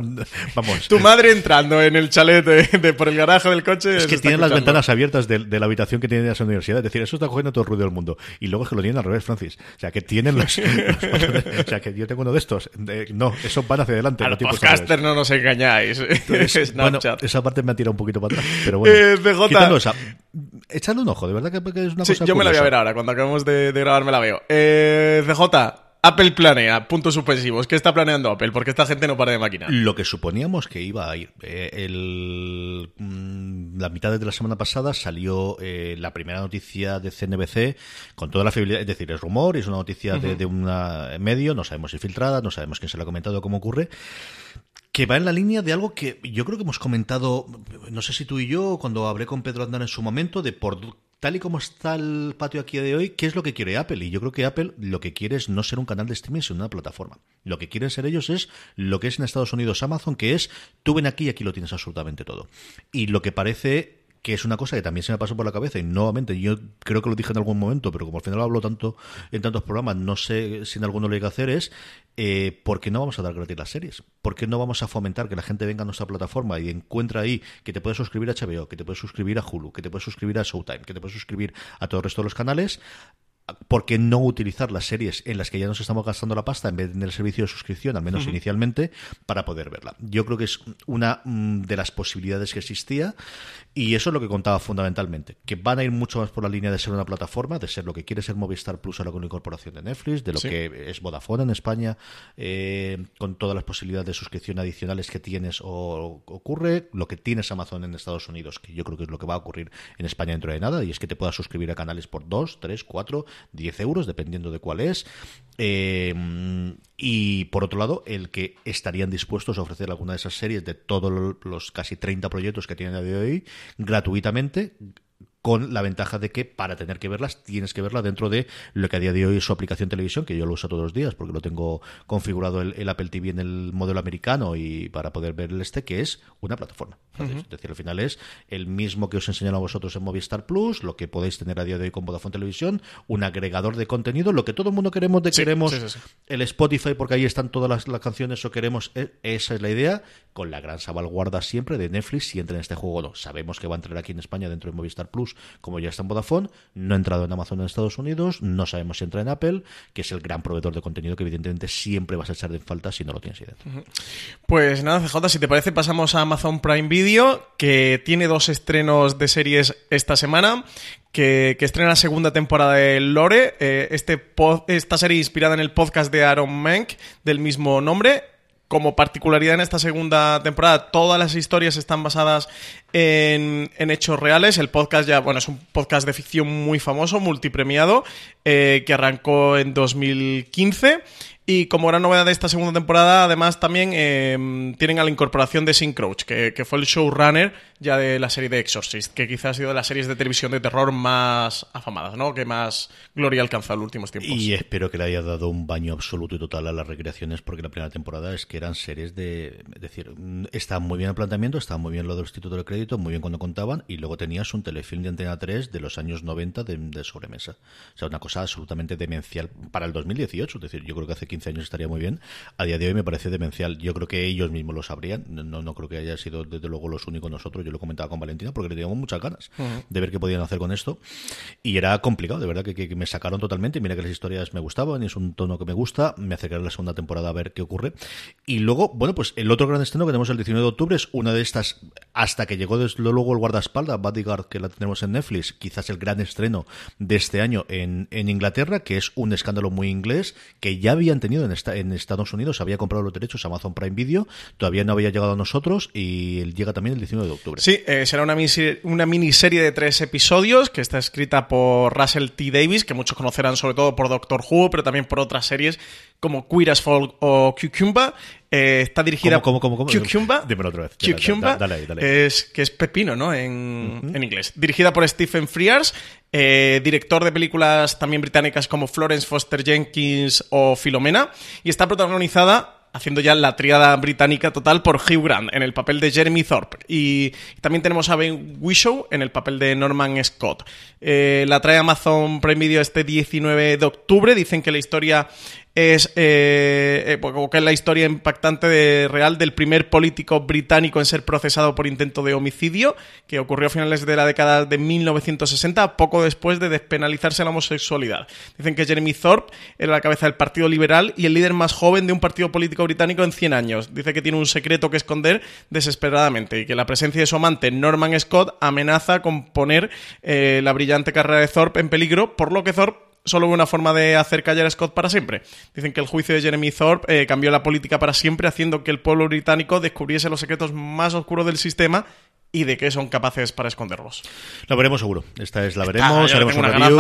Vamos. Tu madre entrando en el chalet de, de- por el garaje del coche. Es que tienen las ventanas abiertas de, de la habitación que tienen en esa universidad. Es decir, eso está cogiendo todo el ruido del mundo. Y luego es que lo tienen al revés, Francis. O sea, que tienen los. o sea, que yo tengo uno de estos. No, eso van hacia adelante. Al revés. podcasters no nos engañáis. Entonces, bueno, esa parte me ha tirado un poquito para atrás. Pero bueno, Eh, quitando esa. Echadle un ojo, de verdad que, que es una Sí, cosa yo me la voy a ver ahora. Cuando acabemos de, de grabar me la veo. Eh, CJ, Apple planea, puntos suspensivos. ¿Qué está planeando Apple? Porque esta gente no para de máquina. Lo que suponíamos que iba a ir. Eh, el, mm, la mitad de la semana pasada salió eh, la primera noticia de CNBC con toda la fiabilidad. Es decir, es rumor, es una noticia de, de un medio, no sabemos si filtrada, no sabemos quién se la ha comentado, cómo ocurre. Que va en la línea de algo que yo creo que hemos comentado, no sé si tú y yo, cuando hablé con Pedro Andar en su momento, de por tal y como está el patio aquí de hoy, ¿qué es lo que quiere Apple? Y yo creo que Apple lo que quiere es no ser un canal de streaming, sino una plataforma. Lo que quieren ser ellos es lo que es en Estados Unidos Amazon, que es tú ven aquí y aquí lo tienes absolutamente todo. Y lo que parece que es una cosa que también se me pasó por la cabeza y nuevamente yo creo que lo dije en algún momento, pero como al final lo hablo tanto en tantos programas, no sé si en alguno lo hay que hacer es eh, ¿por qué no vamos a dar gratis las series? ¿Por qué no vamos a fomentar que la gente venga a nuestra plataforma y encuentra ahí que te puedes suscribir a HBO, que te puedes suscribir a Hulu, que te puedes suscribir a Showtime, que te puedes suscribir a todo el resto de los canales? ¿Por qué no utilizar las series en las que ya nos estamos gastando la pasta en vez del servicio de suscripción, al menos inicialmente, para poder verla? Yo creo que es una mm, de las posibilidades que existía y eso es lo que contaba fundamentalmente, que van a ir mucho más por la línea de ser una plataforma, de ser lo que quiere ser Movistar Plus ahora con la incorporación de Netflix, de lo Sí. que es Vodafone en España, eh, con todas las posibilidades de suscripción adicionales que tienes o ocurre, lo que tienes Amazon en Estados Unidos, que yo creo que es lo que va a ocurrir en España dentro de nada, y es que te puedas suscribir a canales por 2, 3, 4, 10 euros, dependiendo de cuál es. Eh, y por otro lado, el que estarían dispuestos a ofrecer alguna de esas series de todos los casi 30 proyectos que tienen a día de hoy gratuitamente con la ventaja de que para tener que verlas tienes que verla dentro de lo que a día de hoy es su aplicación televisión, que yo lo uso todos los días porque lo tengo configurado el, el Apple TV en el modelo americano y para poder ver el este, que es una plataforma. Entonces, Es decir, al final es el mismo que os enseñan a vosotros en Movistar Plus, lo que podéis tener a día de hoy con Vodafone Televisión, un agregador de contenido, lo que todo el mundo queremos de Sí, queremos sí, sí, sí. el Spotify porque ahí están todas las, las canciones o queremos e- esa es la idea con la gran salvaguarda siempre de Netflix si entra en este juego o no sabemos que va a entrar aquí en España dentro de Movistar Plus como ya está en Vodafone no ha entrado en Amazon en Estados Unidos no sabemos si entra en Apple que es el gran proveedor de contenido que evidentemente siempre vas a echar de falta si no lo tienes ahí Pues nada, CJ, si te parece, pasamos a Amazon Prime Video, que tiene dos estrenos de series esta semana. Que, estrena la segunda temporada de Lore, eh, este esta serie inspirada en el podcast de Aaron Menk del mismo nombre. Como particularidad en esta segunda temporada, todas las historias están basadas en, en hechos reales. El podcast ya, bueno, es un podcast de ficción muy famoso, multipremiado, eh, que arrancó en 2015. Y como gran novedad de esta segunda temporada, además también eh, tienen a la incorporación de Sin Crouch, que, que fue el showrunner ya de la serie de Exorcist, que quizás ha sido de las series de televisión de terror más afamadas, ¿no? Que más gloria ha alcanzado en los últimos tiempos. Y espero que le haya dado un baño absoluto y total a las recreaciones, porque la primera temporada es que eran series de. Es decir, mm, estaba muy bien el planteamiento, estaba muy bien lo del instituto de crédito, muy bien cuando contaban, y luego tenías un telefilm de Antena 3 de los años 90 de, de sobremesa. O sea, una cosa absolutamente demencial para el 2018. Es decir, yo creo que hace 15 años estaría muy bien. A día de hoy me parece demencial. Yo creo que ellos mismos lo sabrían. No, no creo que haya sido desde luego los únicos nosotros. Yo lo comentaba con Valentina porque le teníamos muchas ganas de ver qué podían hacer con esto. Y era complicado, de verdad, que, que, me sacaron totalmente. Mira que las historias me gustaban y es un tono que me gusta. Me acercaré a la segunda temporada a ver qué ocurre. Y luego, bueno, pues el otro gran estreno que tenemos el 19 de octubre es una de estas, hasta que llegó desde luego el guardaespaldas, Bodyguard, que la tenemos en Netflix, quizás el gran estreno de este año en, en Inglaterra, que es un escándalo muy inglés, que ya habían tenido en, esta, en Estados Unidos, había comprado los derechos Amazon Prime Video, todavía no había llegado a nosotros y llega también el 19 de octubre. Sí, eh, será una, miniserie, una miniserie de tres episodios que está escrita por Russell T. Davis, que muchos conocerán sobre todo por Doctor Who, pero también por otras series como Queer as Folk o Cucumba. Eh, está dirigida ¿Cómo, cómo, cómo? Cucumba. Dímelo otra vez. Cucumba, Dale, dale, dale. Es, que es pepino, ¿no? En, en inglés. Dirigida por Stephen Frears, eh, director de películas también británicas como Florence Foster Jenkins o Filomena, y está protagonizada haciendo ya la triada británica total por Hugh Grant en el papel de Jeremy Thorpe. Y también tenemos a Ben Whishaw en el papel de Norman Scott. Eh, la trae Amazon Prime Video este 19 de octubre. Dicen que la historia es eh, eh, que es la historia impactante de, real del primer político británico en ser procesado por intento de homicidio, que ocurrió a finales de la década de 1960, poco después de despenalizarse la homosexualidad. Dicen que Jeremy Thorpe era la cabeza del Partido Liberal y el líder más joven de un partido político británico en 100 años. Dice que tiene un secreto que esconder desesperadamente y que la presencia de su amante Norman Scott amenaza con poner eh, la brillante carrera de Thorpe en peligro, por lo que Thorpe solo una forma de hacer callar a Scott para siempre. Dicen que el juicio de Jeremy Thorpe eh, cambió la política para siempre, haciendo que el pueblo británico descubriese los secretos más oscuros del sistema y de qué son capaces para esconderlos. Lo veremos seguro. Esta es la veremos. haremos tengo un unas review.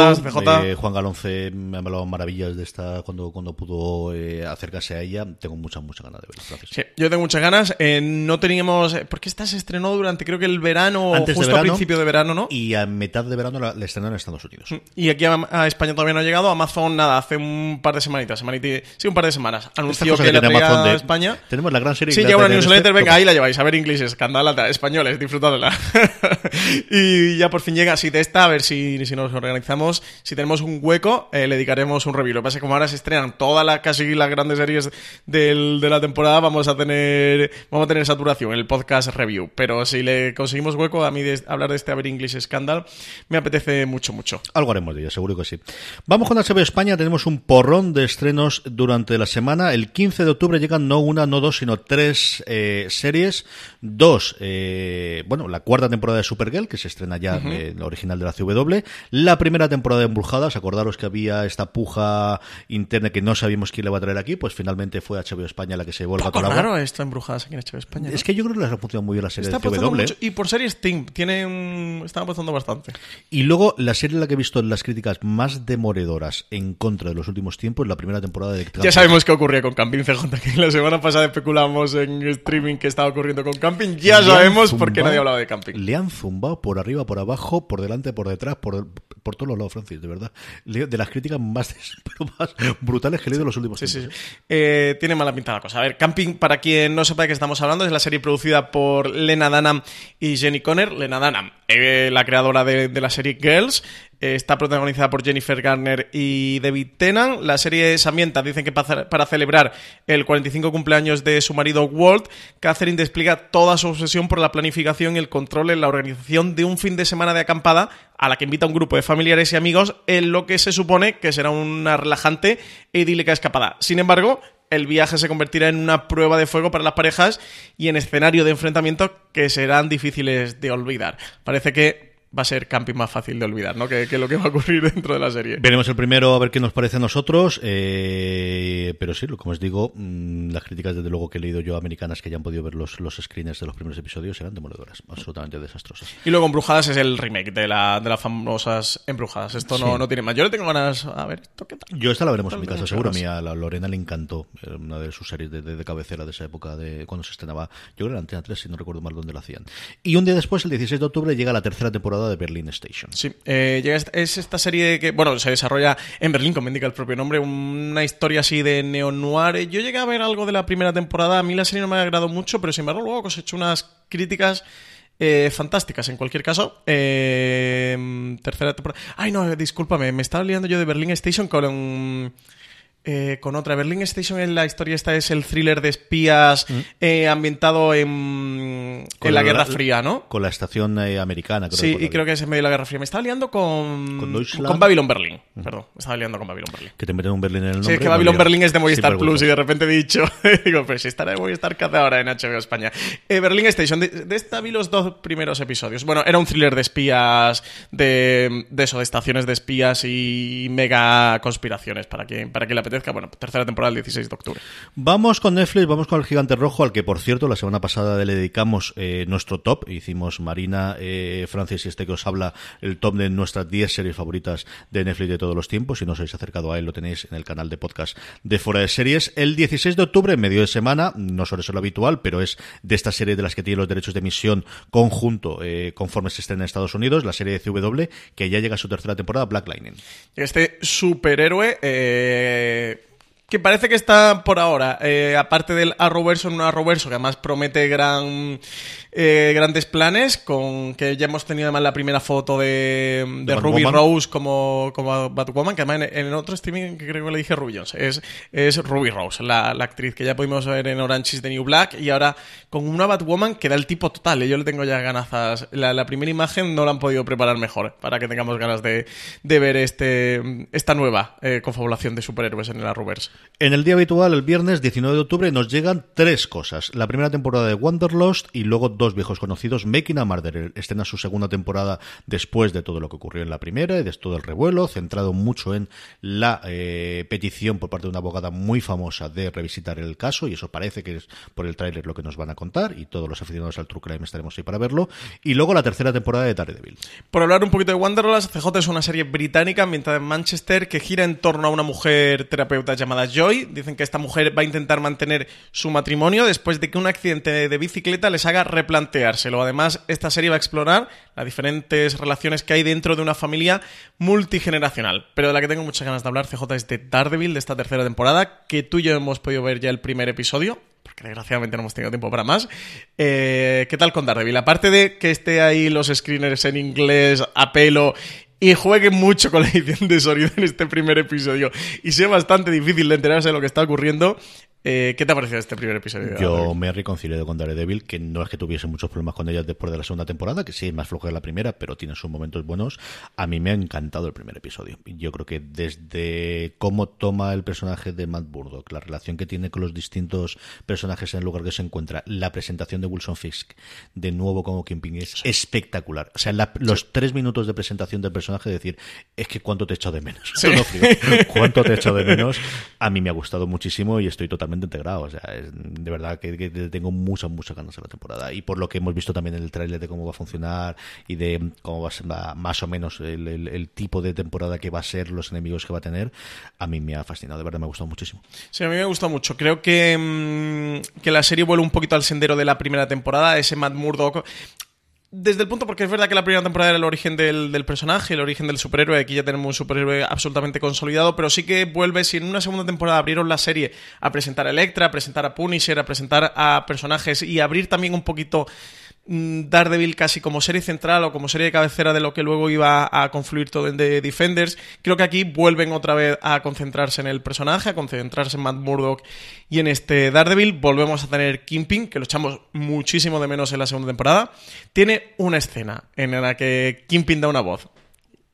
Eh, Juan Galonce me ha hablado maravillas de esta cuando, cuando pudo eh, acercarse a ella. Tengo muchas, muchas ganas de verla. Gracias. Sí, yo tengo muchas ganas. Eh, no teníamos. Porque esta se estrenó durante, creo que el verano, o Antes justo verano, al principio de verano, ¿no? Y a mitad de verano la, la estrenaron en Estados Unidos. Y aquí a, a España todavía no ha llegado. Amazon, nada, hace un par de semanitas. semaniti- sí, un par de semanas. Anunció cosa que la traía Amazon de- a España. Tenemos la gran serie Sí, que ya una newsletter, este- venga, ahí la lleváis, a ver inglés, escandalata, españoles, y ya por fin llega así de esta, a ver si, si nos organizamos, si tenemos un hueco, eh, le dedicaremos un review. Lo que pasa es que como ahora se estrenan todas las, casi las grandes series del- de la temporada, vamos a tener, vamos a tener saturación en el podcast review. Pero si le conseguimos hueco, a mí de hablar de este A ver English Scandal, me apetece mucho, mucho. Algo haremos de ella, seguro que sí. Vamos con HBO España, tenemos un porrón de estrenos durante la semana. El 15 de octubre llegan no una, no dos, sino tres eh, series. Dos, eh, bueno, la cuarta temporada de Supergirl, que se estrena ya, eh, la original de la CW. La primera temporada de Embrujadas, acordaros que había esta puja interna que no sabíamos quién le va a traer aquí, pues finalmente fue HBO España la que se vuelve a Poco colar. raro esto en Brujadas aquí en HBO España. ¿no? Es que yo creo que les ha funcionado muy bien la serie Está de CW. mucho. Y por series Steam, tienen, están apostando bastante. Y luego, la serie en la que he visto las críticas más demoledoras en contra de los últimos tiempos, la primera temporada de Ya sabemos qué ocurría con Camping CJ, que la semana pasada especulamos en streaming que estaba ocurriendo con Camping. Ya han sabemos por qué nadie hablaba de Camping. Le han zumbado por arriba, por abajo, por delante, por detrás, por, por todos los lados, Francis, de verdad. De las críticas más, más brutales que he leído en los últimos Sí, sí, tiempos. sí. Eh, tiene mala pinta la cosa. A ver, Camping, para quien no sepa de qué estamos hablando, es la serie producida por Lena Dunham y Jenny Conner. Lena Dunham, eh, la creadora de, de la serie Girls, está protagonizada por Jennifer Garner y David Tennant. La serie se ambienta, dicen que para, celebrar el 45 cumpleaños de su marido Walt, Catherine despliega toda su obsesión por la planificación y el control en la organización de un fin de semana de acampada a la que invita un grupo de familiares y amigos en lo que se supone que será una relajante e idílica escapada. Sin embargo, el viaje se convertirá en una prueba de fuego para las parejas y en escenario de enfrentamiento que serán difíciles de olvidar. Parece que va a ser camping más fácil de olvidar, ¿no? Que, que lo que va a ocurrir dentro de la serie. Veremos el primero a ver qué nos parece a nosotros, eh, pero sí, como os digo, mm, las críticas desde luego que he leído yo americanas que ya han podido ver los, los screeners de los primeros episodios eran demoledoras, absolutamente desastrosas. Y luego Embrujadas es el remake de, la, de las famosas Embrujadas. Esto no, Sí. no tiene más. Yo le tengo ganas. A ver, ¿esto qué tal? Yo esta la veremos en mi casa, seguro. A mí a la Lorena le encantó, era una de sus series de, de- de cabecera de esa época, de cuando se estrenaba, yo creo que era Antena 3, si no recuerdo mal dónde la hacían. Y un día después, el 16 de octubre, llega la tercera temporada de Berlin Station. Sí, eh, es esta serie que, bueno, se desarrolla en Berlín, como indica el propio nombre, una historia así de neo-noir. Yo llegué a ver algo de la primera temporada, a mí la serie no me ha agradado mucho, pero sin embargo luego cosechó unas críticas eh, fantásticas en cualquier caso. Eh, tercera temporada... Ay, no, discúlpame, me estaba liando yo de Berlin Station con... eh, con otra. Berlin Station en la historia esta es el thriller de espías Mm. eh, ambientado en, en la la- Guerra Fría, ¿no? Con la estación eh, americana, creo Sí, y la creo que- que es en medio de la Guerra Fría. Me estaba liando con. Con con Babylon Berlin. Perdón, me estaba liando con Babylon Berlin. que te meten un Berlín en el nombre. Sí, es que Babylon. Berlin es de Movistar Plus y de repente he dicho, digo, pero si estará de Movistar que hace ahora en HBO España. Berlin Station, de, de esta vi los dos primeros episodios. Bueno, era un thriller de espías, de, de eso, de estaciones de espías y mega conspiraciones para quien, para quien le apetezca. Bueno, tercera temporada el 16 de octubre. Vamos con Netflix, vamos con el gigante rojo, al que por cierto la semana pasada le dedicamos eh, nuestro top. Hicimos Marina, eh, Francis y este que os habla el top de nuestras 10 series favoritas de Netflix de todos los tiempos. Si no os habéis acercado a él, lo tenéis en el canal de podcast de Fuera de Series. El 16 de octubre, en medio de semana, no suele ser lo habitual, pero es de esta serie de las que tiene los derechos de emisión conjunto eh, conforme se estén en Estados Unidos, la serie de CW, que ya llega a su tercera temporada, Black Lightning. Este superhéroe eh, que parece que está por ahora, eh, aparte del Arrowverso, en un Arrowverso que además promete gran, eh, grandes planes, con que ya hemos tenido además la primera foto de, de De Ruby Batwoman. Rose como, como Batwoman, que además en, en otro streaming que creo que le dije Ruby Jones, es, es Ruby Rose, la, la actriz que ya pudimos ver en Orange is the New Black y ahora con una Batwoman que da el tipo total, ¿eh? yo le tengo ya ganazas. La, la primera imagen no la han podido preparar mejor para que tengamos ganas de, de ver este, esta nueva eh, confabulación de superhéroes en el Arrowverse. En el día habitual, el viernes 19 de octubre, nos llegan tres cosas. La primera temporada de Wanderlost y luego dos viejos conocidos. Making a Murderer estrena su segunda temporada después de todo lo que ocurrió en la primera y de todo el revuelo, centrado mucho en la eh, petición por parte de una abogada muy famosa de revisitar el caso y eso parece que es por el tráiler lo que nos van a contar y todos los aficionados al True Crime estaremos ahí para verlo. Y luego la tercera temporada de Daredevil. Por hablar un poquito de Wanderlust, CJ es una serie británica ambientada en Manchester que gira en torno a una mujer terapeuta llamada Joy. Dicen que esta mujer va a intentar mantener su matrimonio después de que un accidente de bicicleta les haga replanteárselo. Además, esta serie va a explorar las diferentes relaciones que hay dentro de una familia multigeneracional. Pero de la que tengo muchas ganas de hablar, CJ, es de Daredevil, de esta tercera temporada, que tú y yo hemos podido ver ya el primer episodio porque desgraciadamente no hemos tenido tiempo para más. Eh, ¿Qué tal con Daredevil? Aparte de que esté ahí los screeners en inglés a pelo y juegue mucho con la edición de sonido en este primer episodio y sea bastante difícil de enterarse de lo que está ocurriendo, eh, ¿qué te ha parecido este primer episodio? Yo me he reconciliado con Daredevil, que no es que tuviese muchos problemas con ella después de la segunda temporada, que sí es más floja que la primera, pero tiene sus momentos buenos. A mí me ha encantado el primer episodio. Yo creo que desde cómo toma el personaje de Matt Burdock, la relación que tiene con los distintos personajes en el lugar que se encuentra, la presentación de Wilson Fisk de nuevo como Kingpin es espectacular. O sea, la- los tres minutos de presentación del personaje, decir, es que cuánto te echo de menos. Sí. No, frío. cuánto te echo de menos. A mí me ha gustado muchísimo y estoy totalmente integrado. O sea, es- de verdad que, que tengo muchas, muchas ganas de la temporada. Y por lo que hemos visto también en el tráiler de cómo va a funcionar y de cómo va a ser más o menos el, el- el tipo de temporada que va a ser, los enemigos que va a tener, a mí me ha fascinado. De verdad me ha gustado muchísimo. Sí, a mí me gustó mucho. Creo que, mm, que la serie vuelve un poquito al sendero de la primera temporada. Ese Matt Murdock. Desde el punto, porque es verdad que la primera temporada era el origen del, del personaje, el origen del superhéroe. Aquí ya tenemos un superhéroe absolutamente consolidado, pero sí que vuelve. Si en una segunda temporada abrieron la serie a presentar a Electra, a presentar a Punisher, a presentar a personajes y abrir también un poquito Daredevil casi como serie central o como serie de cabecera de lo que luego iba a confluir todo en The Defenders. Creo que aquí vuelven otra vez a concentrarse en el personaje, a concentrarse en Matt Murdock y en este Daredevil. Volvemos a tener Kingpin, que lo echamos muchísimo de menos en la segunda temporada. Tiene una escena en la que Kingpin da una voz.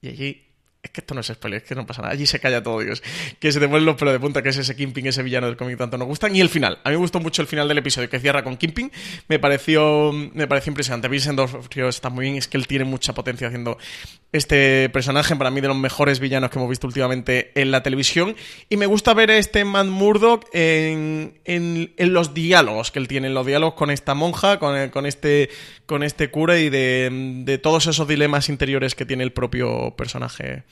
Y allí es que esto no es spoiler, es que no pasa nada. Allí se calla todo, Dios. Que se te ponen los pelos de punta, que es ese Kingpin, ese villano del cómic tanto nos gustan. Y el final. A mí me gustó mucho el final del episodio que cierra con Kingpin. Me pareció, me pareció impresionante. Vincent Frío está muy bien. Es que él tiene mucha potencia haciendo este personaje. Para mí, de los mejores villanos que hemos visto últimamente en la televisión. Y me gusta ver a este Matt Murdock en, en, en los diálogos que él tiene. En los diálogos con esta monja, con, con, este, con este cura y de, de todos esos dilemas interiores que tiene el propio personaje.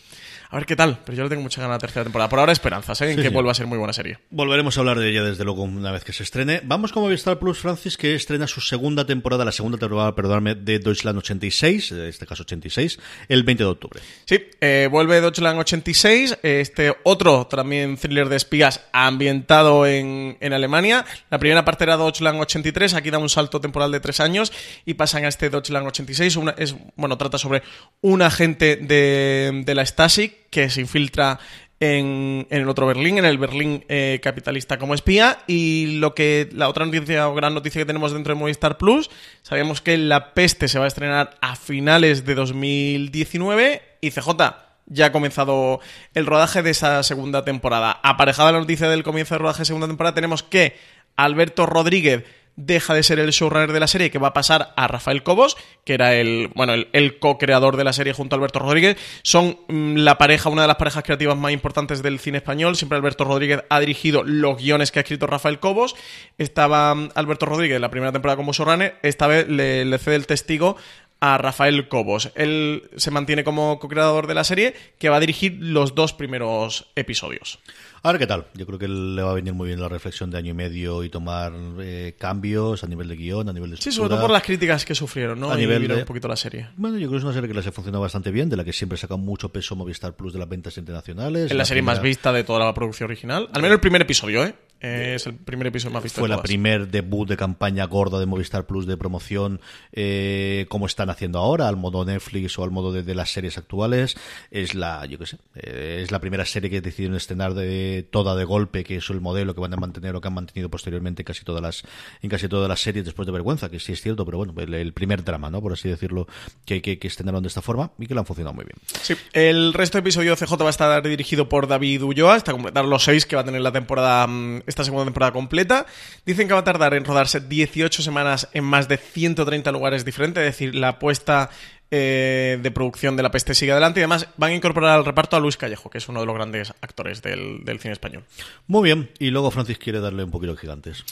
A ver qué tal, pero yo le tengo mucha ganas a la tercera temporada. Por ahora esperanzas, ¿eh? en Sí, que sí. vuelva a ser muy buena serie. Volveremos a hablar de ella desde luego una vez que se estrene. Vamos con Movistar Plus, Francis, que estrena su segunda temporada, la segunda temporada, perdonadme, de Deutschland 86, en este caso 86, el 20 de octubre. Sí, eh, vuelve Deutschland 86, este otro también thriller de espías ambientado en, en Alemania. La primera parte era Deutschland 83, aquí da un salto temporal de tres años y pasan a este Deutschland 86. Una, es, bueno, trata sobre un agente de, de la Stasi que se infiltra en, en el otro Berlín, en el Berlín eh, capitalista como espía. Y lo que la otra noticia o gran noticia que tenemos dentro de Movistar Plus, sabíamos que La Peste se va a estrenar a finales de 2019 y CJ ya ha comenzado el rodaje de esa segunda temporada. Aparejada la noticia del comienzo del rodaje de segunda temporada, tenemos que Alberto Rodríguez deja de ser el showrunner de la serie, que va a pasar a Rafael Cobos, que era el, bueno, el, co-creador de la serie junto a Alberto Rodríguez. Son mm, la pareja, una de las parejas creativas más importantes del cine español. Siempre Alberto Rodríguez ha dirigido los guiones que ha escrito Rafael Cobos. Estaba mm, Alberto Rodríguez en la primera temporada como showrunner, esta vez le, le cede el testigo a Rafael Cobos. Él se mantiene como co-creador de la serie, que va a dirigir los dos primeros episodios. A ver qué tal. Yo creo que le va a venir muy bien la reflexión de año y medio y tomar eh, cambios a nivel de guion, a nivel de Sí, sobre todo por las críticas que sufrieron, ¿no? A y nivel de- un poquito la serie. Bueno, yo creo que es una serie que les ha funcionado bastante bien, de la que siempre saca mucho peso Movistar Plus de las ventas internacionales. Es la serie más vista de toda la producción original. Al menos el primer episodio, ¿eh? Eh, es el primer episodio más visto Fue de la primer debut de campaña gorda de Movistar Plus de promoción, eh, como están haciendo ahora, al modo Netflix o al modo de, de las series actuales. Es la, yo qué sé, eh, es la primera serie que decidieron estrenar de toda de golpe, que es el modelo que van a mantener o que han mantenido posteriormente casi todas las, en casi todas las series después de Vergüenza, que sí es cierto, pero bueno, el, primer drama, ¿no? Por así decirlo, que, que, que estrenaron de esta forma y que lo han funcionado muy bien. Sí, el resto de episodios CJ va a estar dirigido por David Ulloa hasta completar los seis que va a tener la temporada, mm, esta segunda temporada completa. Dicen que va a tardar en rodarse 18 semanas en más de 130 lugares diferentes, es decir, la apuesta eh, de producción de La Peste sigue adelante y además van a incorporar al reparto a Luis Callejo, que es uno de los grandes actores del, del cine español. Muy bien, y luego Francis quiere darle un poquito de gigantes.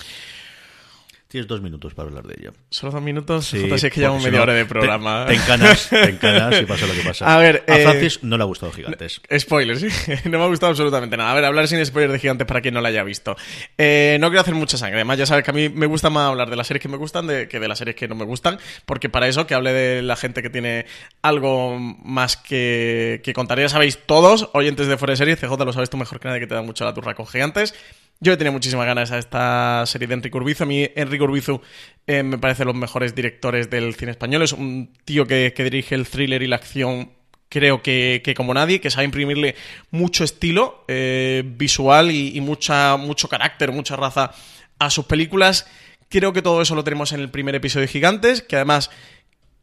Tienes dos minutos para hablar de ella. Solo dos minutos, Sí, CJ, si es que llevamos media hora de te- programa. Te, encanas, te encanas y pasa lo que pasa. A ver, a eh, Francis no le ha gustado Gigantes. Spoilers, sí. no me ha gustado absolutamente nada. A ver, hablar sin spoilers de gigantes para quien no la haya visto. Eh, no quiero hacer mucha sangre. Además, ya sabes que a mí me gusta más hablar de las series que me gustan de, que de las series que no me gustan. Porque para eso, que hable de la gente que tiene algo más que, que contar. Ya sabéis todos, oyentes de Fuera de Series, CJ lo sabes tú mejor que nadie que te da mucho la turra con gigantes. Yo he tenido muchísimas ganas a esta serie de Enrique Urbizu. A mí, Enrique Urbizu eh, me parece los mejores directores del cine español. Es un tío que, que dirige el thriller y la acción creo que, que como nadie, que sabe imprimirle mucho estilo eh, visual y, y mucha, mucho carácter, mucha raza a sus películas. Creo que todo eso lo tenemos en el primer episodio de Gigantes, que además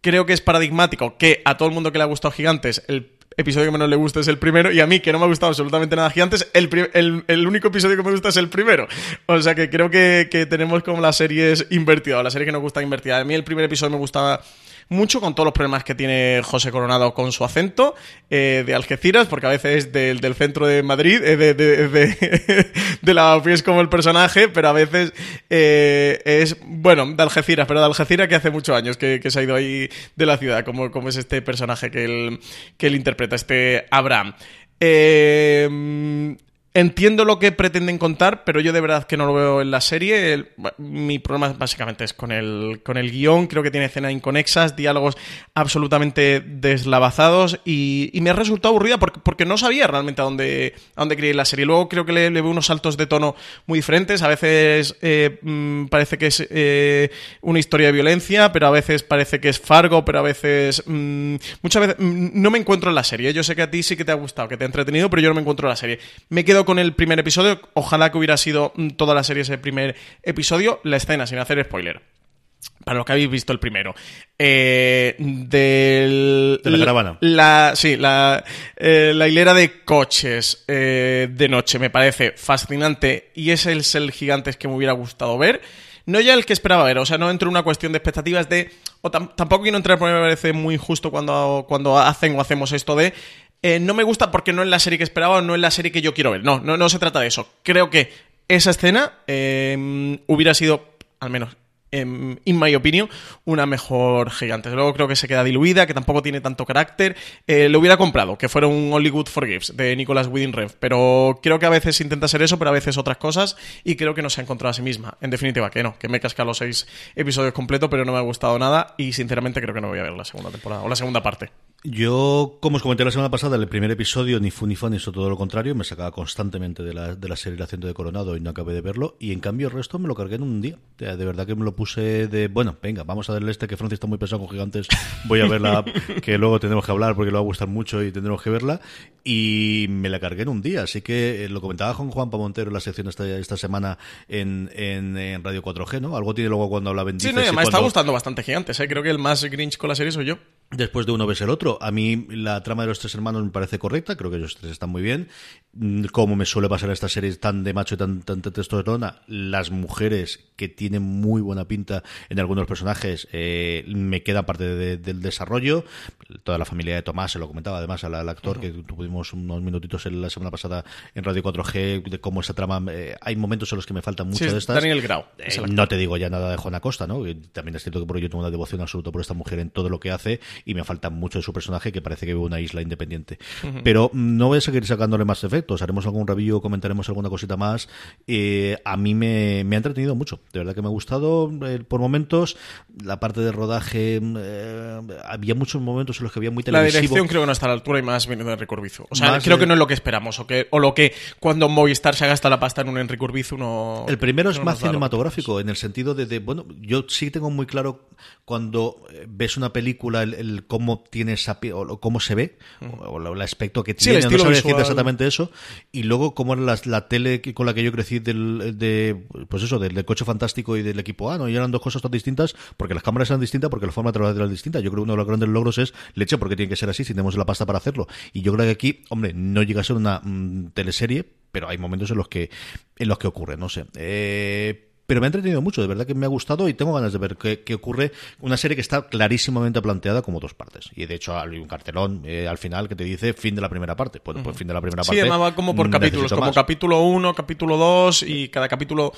creo que es paradigmático que a todo el mundo que le ha gustado Gigantes, el episodio que menos le gusta es el primero, y a mí, que no me ha gustado absolutamente nada Gigantes, el, el, el único episodio que me gusta es el primero. O sea que creo que, que tenemos como las series invertidas, o la serie que nos gusta invertida. A mí el primer episodio me gustaba mucho con todos los problemas que tiene José Coronado con su acento eh, de Algeciras, porque a veces es del, del centro de Madrid, eh, de, de, de, de Lavapiés como el personaje, pero a veces eh, es, bueno, de Algeciras, pero de Algeciras que hace muchos años que, que se ha ido ahí de la ciudad, como, como es este personaje que él, que él interpreta, este Abraham. Eh, Entiendo lo que pretenden contar, pero yo de verdad que no lo veo en la serie. Mi problema básicamente es con el, con el guion. Creo que tiene escenas inconexas, diálogos absolutamente deslavazados y, y me ha resultado aburrida porque, porque no sabía realmente a dónde, a dónde quería ir la serie. Luego creo que le, le veo unos saltos de tono muy diferentes. A veces eh, mm, parece que es eh, una historia de violencia, pero a veces parece que es Fargo, pero a veces... mm, muchas veces mm, no me encuentro en la serie. Yo sé que a ti sí que te ha gustado, que te ha entretenido, pero yo no me encuentro en la serie. Me quedo con el primer episodio. Ojalá que hubiera sido mm, toda la serie ese primer episodio. La escena, sin hacer spoiler. Para los que habéis visto el primero. Eh, del, De la caravana. La, sí, la, eh, la hilera de coches eh, de noche me parece fascinante y ese es el gigantes que me hubiera gustado ver. No ya el que esperaba ver, o sea, no entro en una cuestión de expectativas de... O tam- tampoco quiero entrar porque me parece muy injusto cuando, cuando hacen o hacemos esto de... eh, no me gusta porque no es la serie que esperaba o no es la serie que yo quiero ver. No, no, no se trata de eso. Creo que esa escena eh, hubiera sido, al menos em, in my opinion, una mejor gigante. Luego creo que se queda diluida, que tampoco tiene tanto carácter. Eh, lo hubiera comprado, que fuera un Hollywood Forgives de Nicolas Winding Refn. Pero creo que a veces intenta ser eso, pero a veces otras cosas. Y creo que no se ha encontrado a sí misma. En definitiva, que no, que me he cascado los seis episodios completos, pero no me ha gustado nada. Y sinceramente creo que no voy a ver la segunda temporada o la segunda parte. Yo, como os comenté la semana pasada, el primer episodio ni fue ni fue ni hizo todo lo contrario, me sacaba constantemente de la, de la serie El acento de Coronado y no acabé de verlo, y en cambio el resto me lo cargué en un día. De, verdad que me lo puse de, bueno, venga, vamos a darle este que Francia está muy pesado con gigantes, voy a verla, que luego tenemos que hablar porque le va a gustar mucho y tendremos que verla, y me la cargué en un día, así que eh, lo comentaba con Juan Pamontero en la sección esta, esta semana en, en, en Radio 4G, ¿no? Algo tiene luego cuando habla Sí, no, y me está gustando bastante gigantes, ¿eh? creo que el más Grinch con la serie soy yo. Después de uno ves el otro. A mí la trama de los tres hermanos me parece correcta, creo que ellos tres están muy bien. Mm, como me suele pasar en estas series tan de macho y tan, tan, tan testosterona, las mujeres que tienen muy buena pinta en algunos personajes eh, me queda parte de, del desarrollo. Toda la familia de Tomás se lo comentaba además al, al actor, uh -huh. que tuvimos unos minutitos en la semana pasada en Radio 4G de cómo esa trama. Eh, hay momentos en los que me faltan mucho sí, de estas. Daniel Grau. Eh, no te digo ya nada de Juana Costa, ¿no? También es cierto que por yo tengo una devoción absoluta por esta mujer en todo lo que hace y me falta mucho de su personaje que parece que vive una isla independiente. Uh -huh. Pero no voy a seguir sacándole más efectos. Haremos algún review, comentaremos alguna cosita más. Eh, a mí me, me, ha entretenido mucho. De verdad que me ha gustado eh, por momentos. La parte de rodaje, eh, había muchos momentos en los que había muy televisivo. La dirección creo que no está a la altura y más viene de Enrique Urbizu. O sea, más creo de... que no es lo que esperamos. O, que, o lo que cuando Movistar se gasta la pasta en un Enrique Urbizu no... El primero es no más cinematográfico, en el sentido de, de, bueno, yo sí tengo muy claro cuando ves una película el, el cómo tiene esa o cómo se ve mm. o, o, el aspecto que tiene sí, no sabría decirte exactamente eso y luego cómo era la, la, tele con la que yo crecí del de pues eso del, del, coche fantástico y del equipo A no y eran dos cosas tan distintas porque las cámaras eran distintas porque la forma de trabajar era distinta. Yo creo que uno de los grandes logros es leche porque tiene que ser así si tenemos la pasta para hacerlo. Y yo creo que aquí hombre no llega a ser una mmm, teleserie pero hay momentos en los que en los que ocurre no sé. Eh, pero me ha entretenido mucho, de verdad que me ha gustado y tengo ganas de ver qué, qué ocurre. Una serie que está clarísimamente planteada como dos partes. Y de hecho hay un cartelón eh, al final que te dice fin de la primera parte. Pues, pues fin de la primera parte. Sí, llamaba como por capítulos, como más. capítulo 1, capítulo 2 y cada capítulo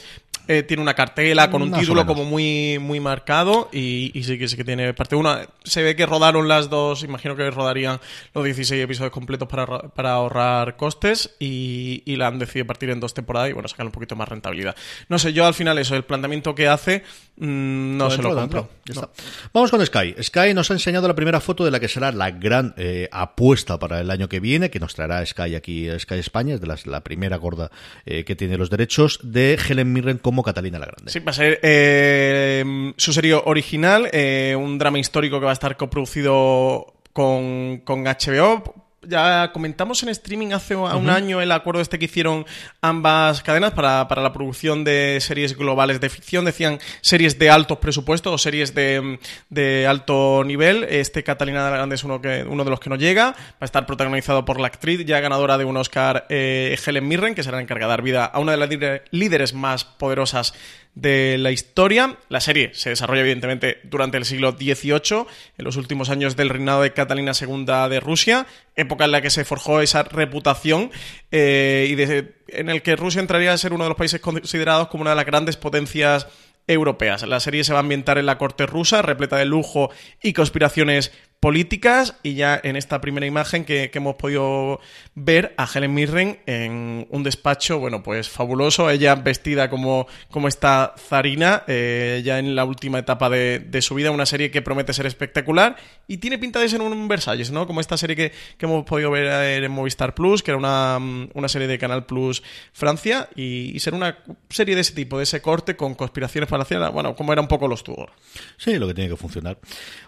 eh, tiene una cartela con un más título como muy, muy marcado y, y, sí que sí que tiene parte 1. Se ve que rodaron las dos, imagino que rodarían los 16 episodios completos para, para ahorrar costes y, y la han decidido partir en dos temporadas y bueno, sacar un poquito más rentabilidad. No sé, yo al final eso, el planteamiento que hace mmm, no se lo compro. No. Vamos con Sky. Sky nos ha enseñado la primera foto de la que será la gran eh, apuesta para el año que viene, que nos traerá Sky aquí, Sky España, es de las, la primera gorda eh, que tiene los derechos, de Helen Mirren como Catalina la Grande. Sí, va a ser eh, su serie original, eh, un drama histórico que va a estar coproducido con, con HBO ya comentamos en streaming hace un uh -huh. año el acuerdo este que hicieron ambas cadenas para, para, la producción de series globales de ficción. Decían series de altos presupuestos o series de, de alto nivel. Este Catalina de la Grande es uno, que, uno de los que no llega. Va a estar protagonizado por la actriz ya ganadora de un Oscar, eh, Helen Mirren, que será la encargada de dar vida a una de las líderes más poderosas de la historia. La serie se desarrolla evidentemente durante el siglo XVIII, en los últimos años del reinado de Catalina II de Rusia, época en la que se forjó esa reputación eh, y en el que Rusia entraría a ser uno de los países considerados como una de las grandes potencias europeas. La serie se va a ambientar en la corte rusa, repleta de lujo y conspiraciones políticas y ya en esta primera imagen que, hemos podido ver a Helen Mirren en un despacho, bueno, pues fabuloso, ella vestida como, como esta zarina, eh, ya en la última etapa de, su vida, una serie que promete ser espectacular y tiene pinta de ser un Versalles, ¿no? Como esta serie que, que hemos podido ver en Movistar Plus, que era una, una serie de Canal Plus Francia y, y, ser una serie de ese tipo, de ese corte con conspiraciones palacianas, bueno, como era un poco los Tudor. Sí, lo que tiene que funcionar.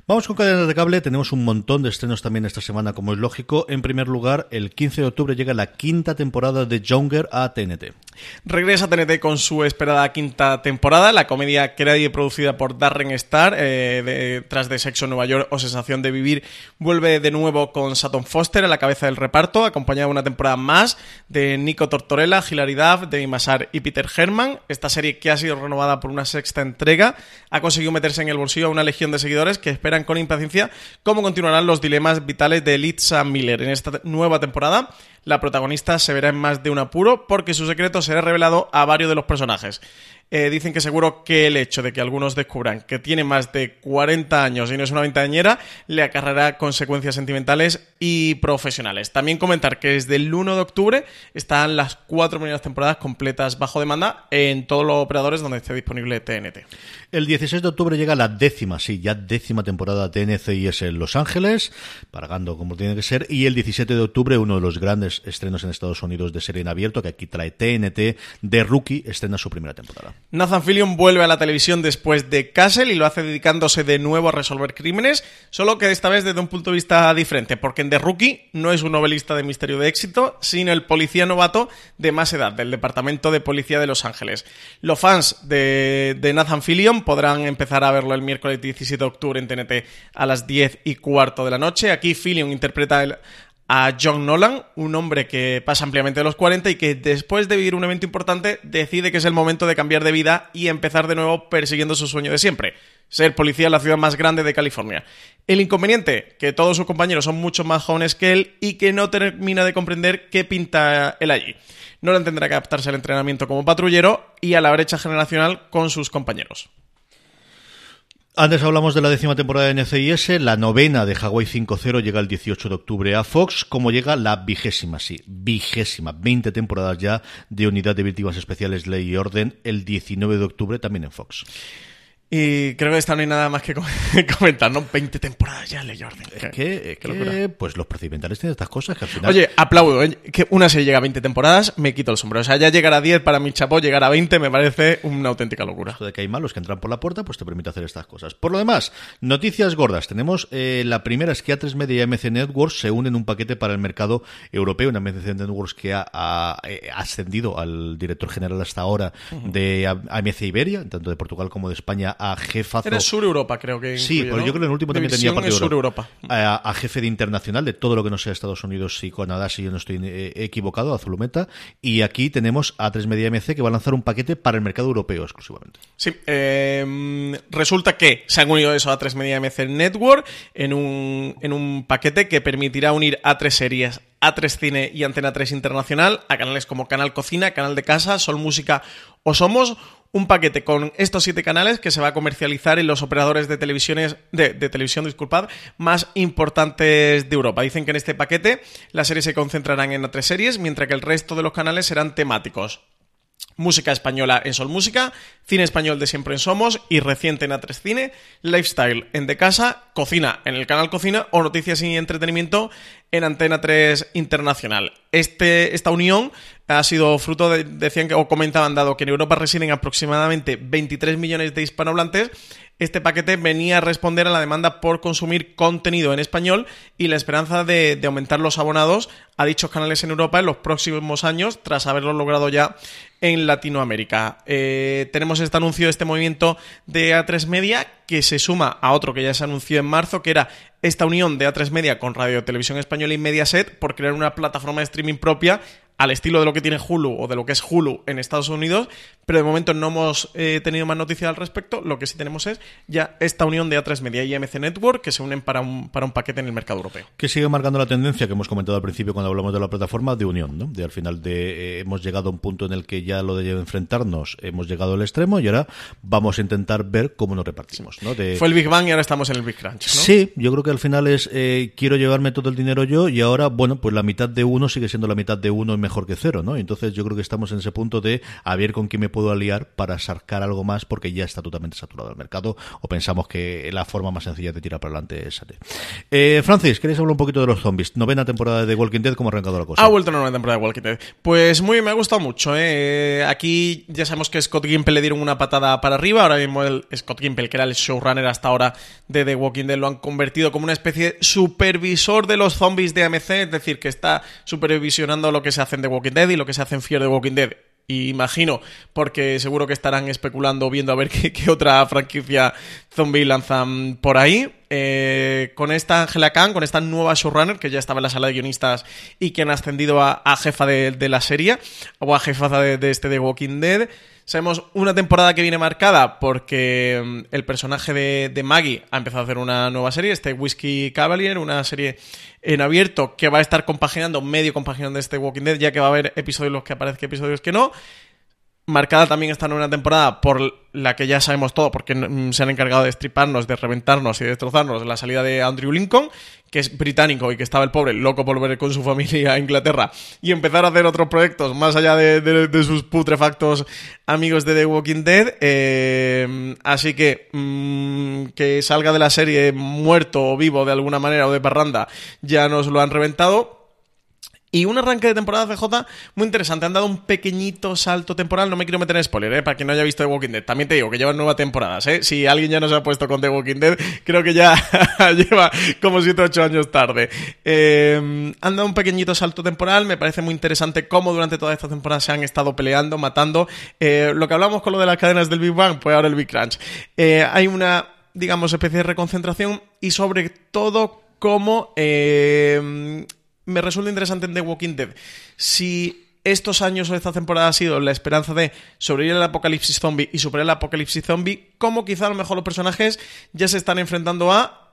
Vamos con cadenas de cable, tenemos un montón de estrenos también esta semana, como es lógico. En primer lugar, el 15 de octubre llega la quinta temporada de Younger a TNT. Regresa TNT con su esperada quinta temporada, la comedia creada y producida por Darren Star, eh, tras de Sexo en Nueva York o Sensación de Vivir, vuelve de nuevo con Sutton Foster a la cabeza del reparto, acompañada de una temporada más de Nico Tortorella, Hilary Duff, Demi Massar y Peter Herman. Esta serie que ha sido renovada por una sexta entrega ha conseguido meterse en el bolsillo a una legión de seguidores que esperan con impaciencia cómo continuarán los dilemas vitales de Litza Miller en esta nueva temporada. La protagonista se verá en más de un apuro porque su secreto será revelado a varios de los personajes. Eh, dicen que seguro que el hecho de que algunos descubran que tiene más de 40 años y no es una ventañera le acarreará consecuencias sentimentales y profesionales. También comentar que desde el 1 de octubre están las cuatro primeras temporadas completas bajo demanda en todos los operadores donde esté disponible TNT. El 16 de octubre llega la décima, sí, ya décima temporada de NCIS en Los Ángeles, pagando como tiene que ser, y el 17 de octubre uno de los grandes estrenos en Estados Unidos de serie en abierto, que aquí trae TNT, de Rookie, estrena su primera temporada. Nathan Fillion vuelve a la televisión después de Castle y lo hace dedicándose de nuevo a resolver crímenes, solo que esta vez desde un punto de vista diferente, porque en The Rookie no es un novelista de misterio de éxito, sino el policía novato de más edad, del Departamento de Policía de Los Ángeles. Los fans de, de Nathan Fillion podrán empezar a verlo el miércoles 17 de octubre en TNT a las 10 y cuarto de la noche. Aquí Fillion interpreta a John Nolan, un hombre que pasa ampliamente de los 40 y que después de vivir un evento importante decide que es el momento de cambiar de vida y empezar de nuevo persiguiendo su sueño de siempre, ser policía en la ciudad más grande de California. El inconveniente, que todos sus compañeros son mucho más jóvenes que él y que no termina de comprender qué pinta él allí. Nolan tendrá que adaptarse al entrenamiento como patrullero y a la brecha generacional con sus compañeros. Antes hablamos de la décima temporada de NCIS, la novena de Hawaii 5.0 llega el 18 de octubre a Fox, como llega la vigésima, sí, vigésima, 20 temporadas ya de Unidad de Víctimas Especiales Ley y Orden, el 19 de octubre también en Fox. Y creo que esta no hay nada más que comentar, ¿no? 20 temporadas ya, Ley Orden. Es que, es que pues los procedimentales tienen estas cosas que al final... Oye, aplaudo, ¿eh? que una serie llega a 20 temporadas, me quito el sombrero. O sea, ya llegar a 10 para mi chapo, llegar a 20 me parece una auténtica locura. Esto de que hay malos que entran por la puerta, pues te permite hacer estas cosas. Por lo demás, noticias gordas. Tenemos eh, la primera es que A3 Media y MC Networks se unen en un paquete para el mercado europeo. Una MC Networks que ha, ha, eh, ascendido al director general hasta ahora de AMC Iberia, tanto de Portugal como de España, a jefazo. Era Sur Europa, creo que. Sí, pero ¿no? yo creo que en el último también tenía Sur Europa. A, a jefe de internacional de todo lo que no sea Estados Unidos y Canadá, si yo no estoy eh, equivocado, a Zulumeta. Y aquí tenemos a 3 Media MC que va a lanzar un paquete para el mercado europeo exclusivamente. Sí, eh, resulta que se han unido eso a 3 Media MC Network en un, en un paquete que permitirá unir a tres series a3 Cine y Antena 3 Internacional, a canales como Canal Cocina, Canal de Casa, Sol Música o Somos, un paquete con estos siete canales que se va a comercializar en los operadores de televisiones de, televisión, disculpad, más importantes de Europa. Dicen que en este paquete las series se concentrarán en A3 series, mientras que el resto de los canales serán temáticos. Música española en Sol Música, cine español de siempre en Somos y reciente en A3 Cine, lifestyle en De Casa, cocina en el canal Cocina o noticias y entretenimiento en Antena 3 Internacional. Este, esta unión ha sido fruto de, decían que, o comentaban, dado que en Europa residen aproximadamente 23 millones de hispanohablantes, este paquete venía a responder a la demanda por consumir contenido en español y la esperanza de, aumentar los abonados a dichos canales en Europa en los próximos años, tras haberlo logrado ya en Latinoamérica. Eh, tenemos este anuncio de este movimiento de A3 Media que se suma a otro que ya se anunció en marzo, que era esta unión de A3 Media con Radio Televisión Española y Mediaset por crear una plataforma de streaming propia al estilo de lo que tiene Hulu o de lo que es Hulu en Estados Unidos, pero de momento no hemos eh, tenido más noticias al respecto. Lo que sí tenemos es ya esta unión de A3 Media y MC Network que se unen para un, para un paquete en el mercado europeo. Que sigue marcando la tendencia que hemos comentado al principio cuando hablamos de la plataforma de unión, ¿no? De al final de eh, hemos llegado a un punto en el que ya lo de enfrentarnos hemos llegado al extremo y ahora vamos a intentar ver cómo nos repartimos, ¿no? De... Fue el Big Bang y ahora estamos en el Big Crunch, ¿no? Sí, yo creo que al final es eh, quiero llevarme todo el dinero yo y ahora, bueno, pues la mitad de uno sigue siendo la mitad de uno mejor que cero, ¿no? Entonces yo creo que estamos en ese punto de a ver con quién me puedo aliar para sacar algo más porque ya está totalmente saturado el mercado o pensamos que la forma más sencilla de tirar para adelante es eh, Francis, ¿queréis hablar un poquito de los zombies? Novena temporada de Walking Dead, ¿cómo ha arrancado la cosa? Ha vuelto la novena temporada de Walking Dead. Pues muy me ha gustado mucho, ¿eh? Aquí ya sabemos que Scott Gimple le dieron una patada para arriba, ahora mismo el Scott Gimple, que era el showrunner hasta ahora de The Walking Dead, lo han convertido como una especie de supervisor de los zombies de AMC, es decir, que está supervisionando lo que se hace The Walking Dead y lo que se hace en Fear the Walking Dead. Y imagino, porque seguro que estarán especulando, viendo a ver qué, otra franquicia zombie lanzan por ahí. Eh, con esta Angela Khan, con esta nueva showrunner, que ya estaba en la sala de guionistas y que han ascendido a, jefa de, de, la serie, o a jefa de, de este The Walking Dead. Sabemos una temporada que viene marcada porque um, el personaje de, de, Maggie ha empezado a hacer una nueva serie, este Whiskey Cavalier, una serie en abierto que va a estar compaginando, medio compaginando este Walking Dead, ya que va a haber episodios en los que aparezcan episodios que no. Marcada también esta nueva temporada por la que ya sabemos todo, porque mm, se han encargado de estriparnos, de reventarnos y de destrozarnos la salida de Andrew Lincoln, que es británico y que estaba el pobre loco por volver con su familia a Inglaterra y empezar a hacer otros proyectos más allá de, sus putrefactos amigos de The Walking Dead. Eh, así que mm, que salga de la serie muerto o vivo de alguna manera o de parranda ya nos lo han reventado. Y un arranque de temporada CJ muy interesante. Han dado un pequeñito salto temporal. No me quiero meter en spoiler, ¿eh? Para quien no haya visto The Walking Dead. También te digo que llevan nuevas temporadas, ¿eh? Si alguien ya no se ha puesto con The Walking Dead, creo que ya lleva como 7 o 8 años tarde. Eh, han dado un pequeñito salto temporal. Me parece muy interesante cómo durante toda esta temporada se han estado peleando, matando. Eh, lo que hablamos con lo de las cadenas del Big Bang, pues ahora el Big Crunch. Hay una, digamos, especie de reconcentración y sobre todo cómo eh, me resulta interesante en The Walking Dead. Si estos años o esta temporada ha sido la esperanza de sobrevivir al apocalipsis zombie y superar el apocalipsis zombie, como quizá a lo mejor los personajes ya se están enfrentando a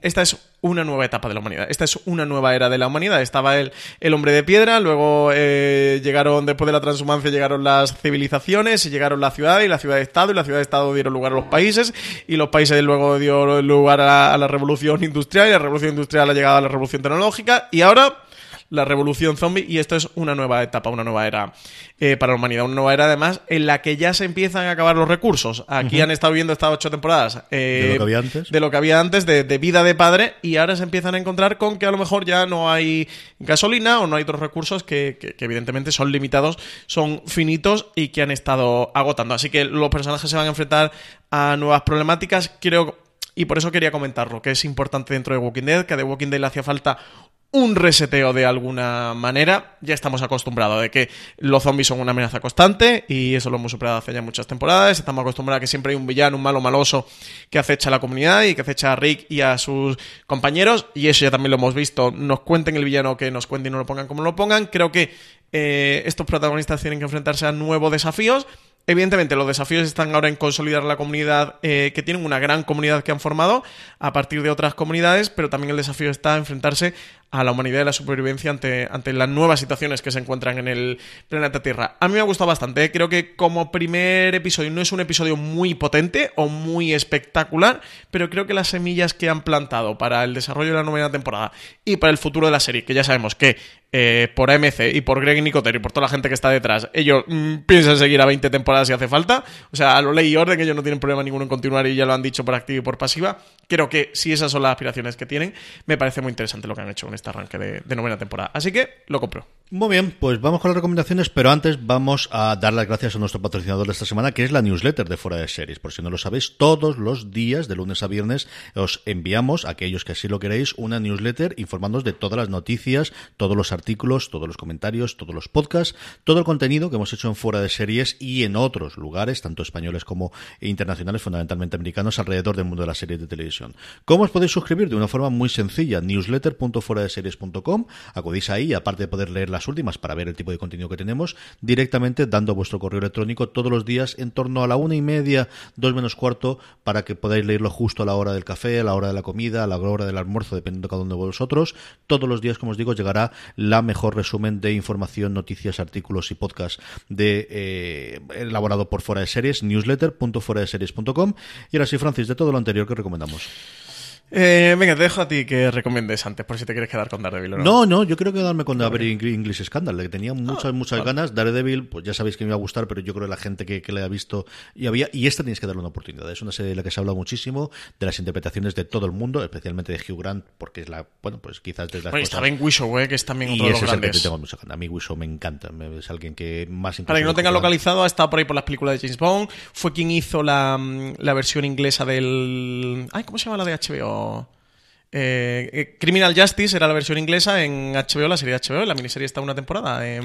esta es una nueva etapa de la humanidad. Esta es una nueva era de la humanidad. Estaba el, el hombre de piedra, luego eh, llegaron, después de la transhumancia, llegaron las civilizaciones, y llegaron la ciudad y la ciudad de Estado, y la ciudad de Estado dieron lugar a los países, y los países luego dio lugar a, a la revolución industrial, y la revolución industrial ha llegado a la revolución tecnológica, y ahora la revolución zombie y esto es una nueva etapa, una nueva era eh, para la humanidad, una nueva era además en la que ya se empiezan a acabar los recursos. Aquí han estado viendo estas ocho temporadas eh, de lo que había antes, de, lo que había antes de, vida de padre y ahora se empiezan a encontrar con que a lo mejor ya no hay gasolina o no hay otros recursos que, que evidentemente son limitados, son finitos y que han estado agotando. Así que los personajes se van a enfrentar a nuevas problemáticas. Creo y por eso quería comentarlo, que es importante dentro de Walking Dead, que a The Walking Dead le hacía falta un reseteo de alguna manera. Ya estamos acostumbrados de que los zombies son una amenaza constante y eso lo hemos superado hace ya muchas temporadas. Estamos acostumbrados a que siempre hay un villano, un malo maloso que acecha a la comunidad y que acecha a Rick y a sus compañeros y eso ya también lo hemos visto. Nos cuenten el villano que nos cuenten y no lo pongan como lo pongan. Creo que eh, estos protagonistas tienen que enfrentarse a nuevos desafíos Evidentemente, los desafíos están ahora en consolidar la comunidad, eh, que tienen una gran comunidad que han formado a partir de otras comunidades, pero también el desafío está en enfrentarse a la humanidad y la supervivencia ante, ante las nuevas situaciones que se encuentran en el planeta Tierra. A mí me ha gustado bastante, ¿eh? creo que como primer episodio no es un episodio muy potente o muy espectacular, pero creo que las semillas que han plantado para el desarrollo de la novena temporada y para el futuro de la serie, que ya sabemos que eh, por AMC y por Greg Nicotero y por toda la gente que está detrás, ellos mm, piensan seguir a 20 temporadas si hace falta. O sea, a lo ley y orden, ellos no tienen problema ninguno en continuar y ya lo han dicho por activa y por pasiva. Creo que si esas son las aspiraciones que tienen, me parece muy interesante lo que han hecho en este arranque de, novena temporada. Así que lo compro. Muy bien, pues vamos con las recomendaciones, pero antes vamos a dar las gracias a nuestro patrocinador de esta semana, que es la newsletter de Fuera de Series. Por si no lo sabéis, todos los días, de lunes a viernes, os enviamos, a aquellos que así lo queréis, una newsletter informándoos de todas las noticias, todos los artículos, todos los comentarios, todos los podcasts, todo el contenido que hemos hecho en Fuera de Series y en otros lugares, tanto españoles como internacionales, fundamentalmente americanos, alrededor del mundo de las series de televisión. ¿Cómo os podéis suscribir? De una forma muy sencilla, newsletter.fueradeseries.com. Acudís ahí, aparte de poder leer las últimas para ver el tipo de contenido que tenemos, directamente dando vuestro correo electrónico todos los días en torno a la una y media, dos menos cuarto, para que podáis leerlo justo a la hora del café, a la hora de la comida, a la hora del almuerzo, dependiendo de cada uno de vosotros. Todos los días, como os digo, llegará la mejor resumen de información, noticias, artículos y podcasts de, eh, elaborado por Fuera de Series, newsletter.fueradeseries.com. Y ahora sí, Francis, de todo lo anterior que recomendamos. Eh, venga, te dejo a ti que recomiendes antes, por si te quieres quedar con Daredevil o no. No, no, yo creo que quedarme con Daredevil English Scandal, que tenía muchas, ah, muchas ganas. Daredevil, pues ya sabéis que me iba a gustar, pero yo creo que la gente que, le ha visto y había, y esta tienes que darle una oportunidad. Es una serie de la que se habla muchísimo, de las interpretaciones de todo el mundo, especialmente de Hugh Grant, porque es la, bueno, pues quizás de las bueno, cosas... está Ben Whishaw, eh, que es también otro y de los grandes. Es que tengo mucha ganas. A mí Whishaw me encanta, es alguien que más Para que no tenga localizado, ha estado por ahí por las películas de James Bond, fue quien hizo la, la versión inglesa del... Ay, ¿cómo se llama la de HBO? Eh, eh, Criminal Justice era la versión inglesa en HBO, la serie de HBO, la miniserie está una temporada. Eh,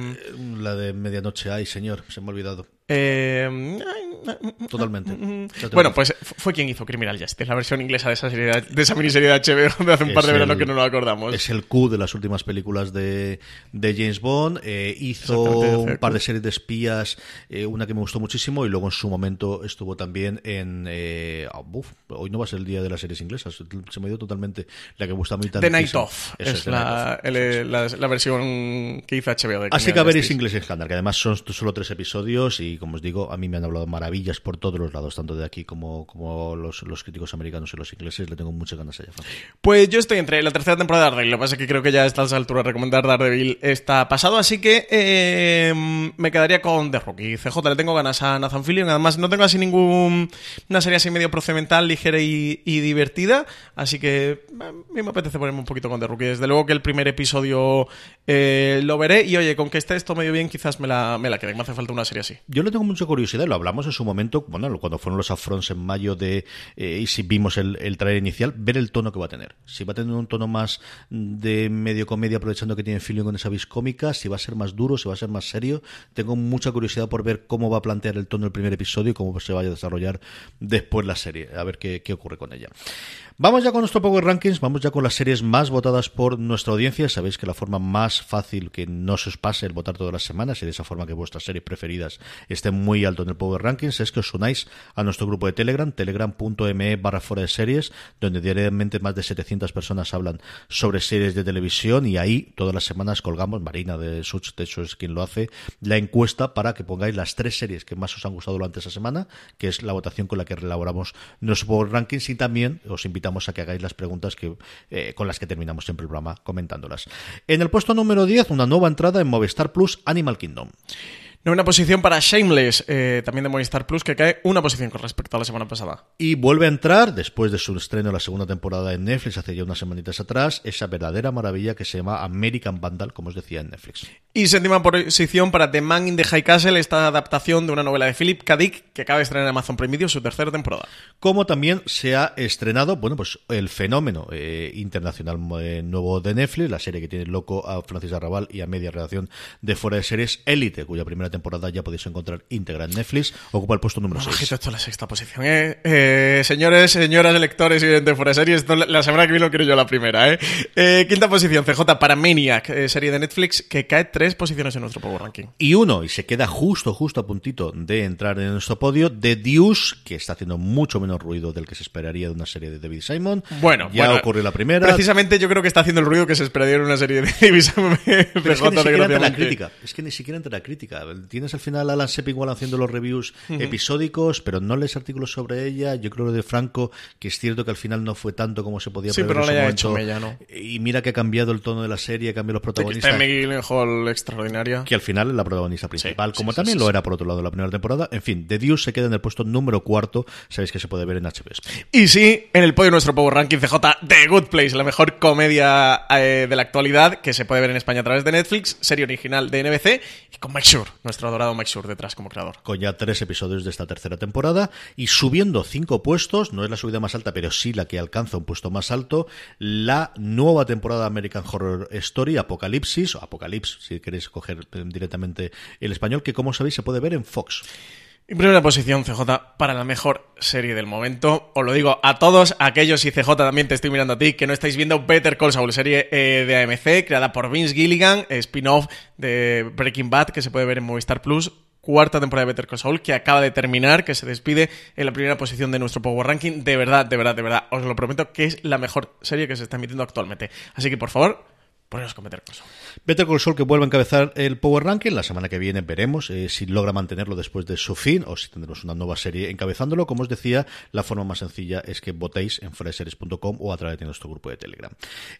la de Medianoche, ay señor, se me ha olvidado. Eh, Totalmente. Bueno, pues fue quien hizo Criminal Justice, la versión inglesa de esa, serie, de esa miniserie de HBO de hace un par de veranos que no lo acordamos. Es el Q de las últimas películas de, de James Bond. Eh, hizo un par de series de espías, eh, una que me gustó muchísimo, y luego en su momento estuvo también en. Eh, oh, hoy no va a ser el día de las series inglesas, se me dio totalmente la que me gusta muy tanto. The Night Of es, la, la, versión que hizo HBO de Así que a ver es English Scandal, que además son solo tres episodios y como os digo, a mí me han hablado maravillas por todos los lados, tanto de aquí como, como los, los críticos americanos y los ingleses. Le tengo muchas ganas allá. Pues yo estoy entre la tercera temporada de Daredevil. Lo que pasa es que creo que ya a estas alturas recomendar Daredevil está pasado, así que eh, me quedaría con The Rookie. CJ, le tengo ganas a Nathan Fillion. Además, no tengo así ningún. Una serie así medio procedimental, ligera y, y divertida. Así que eh, a mí me apetece ponerme un poquito con The Rookie. Desde luego que el primer episodio eh, lo veré. Y oye, con que esté esto medio bien, quizás me la, me la quede. Me hace falta una serie así. Yo tengo mucha curiosidad, lo hablamos en su momento, bueno, cuando fueron los Afrons en mayo de eh, y si vimos el, el trailer inicial, ver el tono que va a tener. Si va a tener un tono más de medio comedia, aprovechando que tiene feeling con esa vis cómica, si va a ser más duro, si va a ser más serio. Tengo mucha curiosidad por ver cómo va a plantear el tono del primer episodio y cómo se vaya a desarrollar después la serie. A ver qué, qué ocurre con ella. Vamos ya con nuestro Power Rankings, vamos ya con las series más votadas por nuestra audiencia. Sabéis que la forma más fácil que no se os pase el votar todas las semanas y de esa forma que vuestras series preferidas estén muy alto en el Power Rankings es que os unáis a nuestro grupo de Telegram, telegram.me barra fuera de series, donde diariamente más de 700 personas hablan sobre series de televisión y ahí todas las semanas colgamos, Marina de Such, de hecho es quien lo hace, la encuesta para que pongáis las tres series que más os han gustado durante esa semana, que es la votación con la que elaboramos nuestro Power Rankings y también os invitamos a que hagáis las preguntas que, eh, con las que terminamos siempre el programa comentándolas. En el puesto número 10, una nueva entrada en Movistar Plus, Animal Kingdom. Novena posición para Shameless, eh, también de Movistar Plus, que cae una posición con respecto a la semana pasada. Y vuelve a entrar, después de su estreno en la segunda temporada en Netflix, hace ya unas semanitas atrás, esa verdadera maravilla que se llama American Vandal, como os decía en Netflix. Y séptima posición para The Man in the High Castle, esta adaptación de una novela de Philip K. Dick, que acaba de estrenar en Amazon Prime Video su tercera temporada. Como también se ha estrenado, bueno, pues el fenómeno eh, internacional eh, nuevo de Netflix, la serie que tiene loco a Francis Arrabal y a media redacción de fuera de series, Elite, cuya primera temporada ya podéis encontrar íntegra en Netflix, ocupa el puesto número 6. Esto es la sexta posición, ¿eh? eh señores, señoras, lectores y de fuera de series, esto, la semana que viene lo quiero yo la primera, ¿eh? eh quinta posición, CJ para Maniac, eh, serie de Netflix, que cae tres posiciones en nuestro Power Ranking. Y uno, y se queda justo, justo a puntito de entrar en nuestro podio, de Deuce, que está haciendo mucho menos ruido del que se esperaría de una serie de David Simon. Bueno, ya bueno, ocurrió la primera. Precisamente yo creo que está haciendo el ruido que se esperaría en una serie de David Simon. Pero es que ni siquiera entre la crítica. Es que ni siquiera entre la crítica. Tienes al final a Alan Sepinwall haciendo los reviews uh -huh. episódicos, pero no lees artículos sobre ella. Yo creo de Franco que es cierto que al final no fue tanto como se podía sí, prever pero en no ese momento. hecho ella, ¿no? Y mira que ha cambiado el tono de la serie, ha cambiado los protagonistas. Hall extraordinaria. Que al final es la protagonista principal, Sí, como sí, también lo era por otro lado la primera temporada. En fin, The Deuce se queda en el puesto número cuarto. Sabéis que se puede ver en HBO. Y sí, en el podio de nuestro Power Ranking CJ, The Good Place, la mejor comedia eh, de la actualidad que se puede ver en España a través de Netflix, serie original de NBC y con Mike Shure, nuestro adorado Mike Shure detrás como creador. con ya tres episodios de esta tercera temporada y subiendo cinco puestos, no es la subida más alta, pero sí la que alcanza un puesto más alto, la nueva temporada American Horror Story, Apocalipsis, o Apocalipsis, si queréis coger directamente el español, que como sabéis se puede ver en Fox. En primera posición, CJ, para la mejor serie del momento. Os lo digo a todos, aquellos y CJ también te estoy mirando a ti, que no estáis viendo Better Call Saul, serie eh, de AMC, creada por Vince Gilligan, spin-off de Breaking Bad, que se puede ver en Movistar Plus. Cuarta temporada de Better Call Saul, que acaba de terminar, que se despide en la primera posición de nuestro Power Ranking. De verdad, de verdad, de verdad, os lo prometo que es la mejor serie que se está emitiendo actualmente. Así que, por favor, poneros con Better Call Saul. Better Call Saul que vuelve a encabezar el Power Ranking. La semana que viene veremos eh, si logra mantenerlo después de su fin o si tendremos una nueva serie encabezándolo. Como os decía, la forma más sencilla es que votéis en freseries.com o a través de nuestro grupo de Telegram.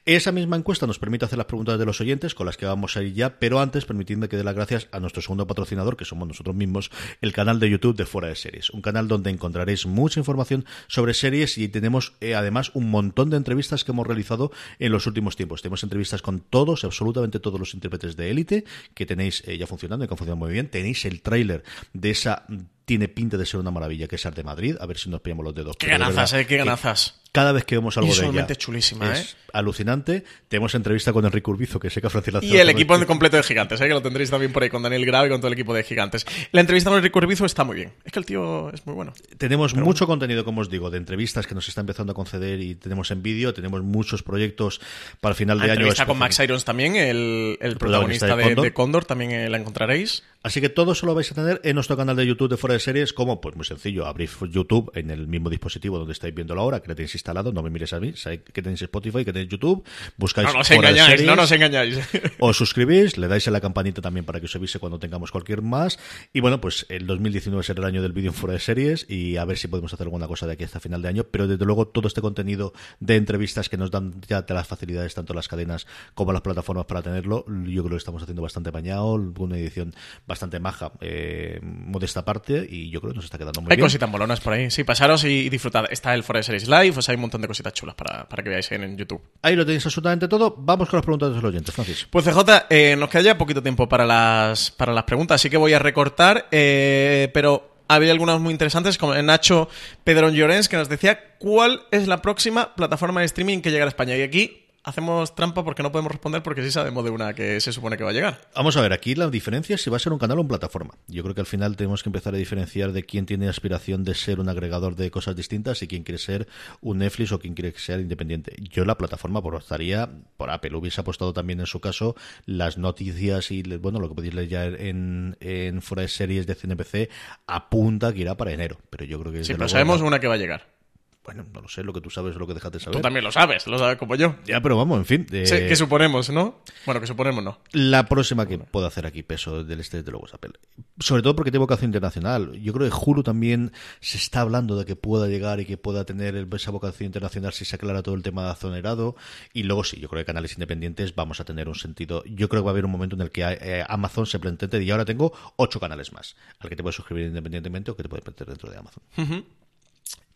Esa misma encuesta nos permite hacer las preguntas de los oyentes con las que vamos a ir ya, pero antes permitidme que dé las gracias a nuestro segundo patrocinador, que somos nosotros mismos, el canal de YouTube de Fuera de Series. Un canal donde encontraréis mucha información sobre series y tenemos eh, además un montón de entrevistas que hemos realizado en los últimos tiempos. Tenemos entrevistas con todos, absolutamente todos los intérpretes de élite que tenéis eh, ya funcionando y que han funcionado muy bien. Tenéis el tráiler de esa tiene pinta de ser una maravilla que es Arte Madrid, a ver si nos pillamos los dedos. Qué ganazas, verdad eh, qué ganazas. Cada vez que vemos algo de ella chulísima, es ¿eh? alucinante. Tenemos entrevista con Enrique Urbizo, que sé que a Francis Y el equipo completo de gigantes, ¿eh? que lo tendréis también por ahí con Daniel Grave y con todo el equipo de gigantes. La entrevista con Enrique Urbizo está muy bien. Es que el tío es muy bueno. Tenemos mucho contenido, como os digo, de entrevistas que nos está empezando a conceder y tenemos en vídeo. Tenemos muchos proyectos para final de La año. entrevista con. Max Irons también, el, el protagonista protagonista de Cóndor, también la encontraréis. Así que todo eso lo vais a tener en nuestro canal de YouTube de Fuera fuera de series, ¿cómo? Pues muy sencillo, abrís YouTube en el mismo dispositivo donde estáis viéndolo ahora, que lo tenéis instalado, no me mires a mí, sabéis que tenéis Spotify, que tenéis YouTube, buscáis No nos fuera de engañáis, series, no nos engañáis. os suscribís, le dais a la campanita también para que os avise cuando tengamos cualquier más. Y bueno, pues el 2019 será el año del vídeo en fuera de series y a ver si podemos hacer alguna cosa de aquí hasta final de año. Pero desde luego todo este contenido de entrevistas que nos dan ya de las facilidades, tanto las cadenas como las plataformas para tenerlo, yo creo que estamos haciendo bastante bañado, una edición bastante maja, eh, modesta parte y yo creo que nos está quedando muy Hay bien. cositas molonas por ahí. Sí, pasaros y disfrutad. Está el Forest Series Live, o sea, hay un montón de cositas chulas para, para que veáis en, en YouTube. Ahí lo tenéis absolutamente todo. Vamos con las preguntas de los oyentes, Francis. Pues CJ, eh, nos queda ya poquito tiempo para las, para las preguntas, así que voy a recortar, eh, pero había algunas muy interesantes, como Nacho Pedrón Llorens, que nos decía cuál es la próxima plataforma de streaming que llegará a España. Y aquí hacemos trampa porque no podemos responder porque sí sabemos de una que se supone que va a llegar. Vamos a ver, aquí la diferencia es si va a ser un canal o una plataforma. Yo creo que al final tenemos que empezar a diferenciar de quién tiene aspiración de ser un agregador de cosas distintas y quién quiere ser un Netflix o quién quiere ser independiente. Yo la plataforma apostaría por Apple. Hubiese apostado también en su caso las noticias y bueno, lo que podéis leer ya en, en fuera de series de CNPC apunta que irá para enero. Pero yo creo que Sí, pero luego sabemos una que va a llegar. Bueno, no lo sé, lo que tú sabes es lo que dejaste saber. Tú también lo sabes, lo sabes como yo. Ya, pero vamos, en fin. eh, Sí, que suponemos, ¿no? Bueno, que suponemos no. La próxima que puedo hacer aquí peso del este, desde luego, es Apple. Sobre todo porque tiene vocación internacional. Yo creo que Hulu también se está hablando de que pueda llegar y que pueda tener esa vocación internacional si se aclara todo el tema de azonerado. Y luego sí, yo creo que canales independientes vamos a tener un sentido. Yo creo que va a haber un momento en el que eh, Amazon se plantea y ahora tengo ocho canales más al que te puedes suscribir independientemente o que te puedes meter dentro de Amazon.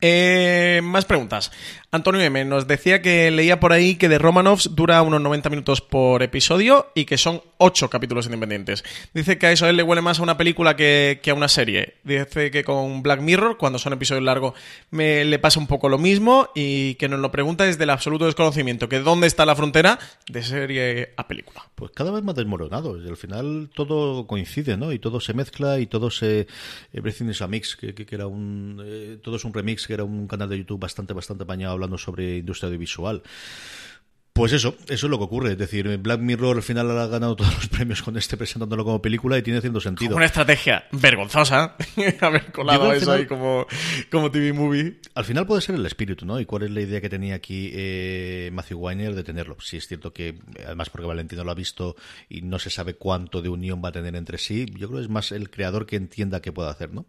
Eh, más preguntas. Antonio M. nos decía que leía por ahí que The Romanovs dura unos 90 minutos por episodio y que son 8 capítulos independientes. Dice que a eso él le huele más a una película que, que a una serie. Dice que con Black Mirror, cuando son episodios largos, me le pasa un poco lo mismo y que nos lo pregunta desde el absoluto desconocimiento, que dónde está la frontera de serie a película. Pues cada vez más desmoronado. Al final todo coincide, ¿no? Y todo se mezcla y todo se. Everything is a mix, que, que- que era un. eh, todo es un remix, que era un canal de YouTube bastante, bastante apañado hablando sobre industria audiovisual. Pues eso, eso es lo que ocurre. Es decir, Black Mirror al final ha ganado todos los premios con este presentándolo como película y tiene cierto sentido. Una estrategia vergonzosa haber Yo colado eso ahí como, como TV movie. Al final puede ser el espíritu, ¿no? Y cuál es la idea que tenía aquí eh, Matthew Weiner de tenerlo. Sí, es cierto que, además porque Valentino lo ha visto y no se sabe cuánto de unión va a tener entre sí, yo creo que es más el creador que entienda qué puede hacer, ¿no?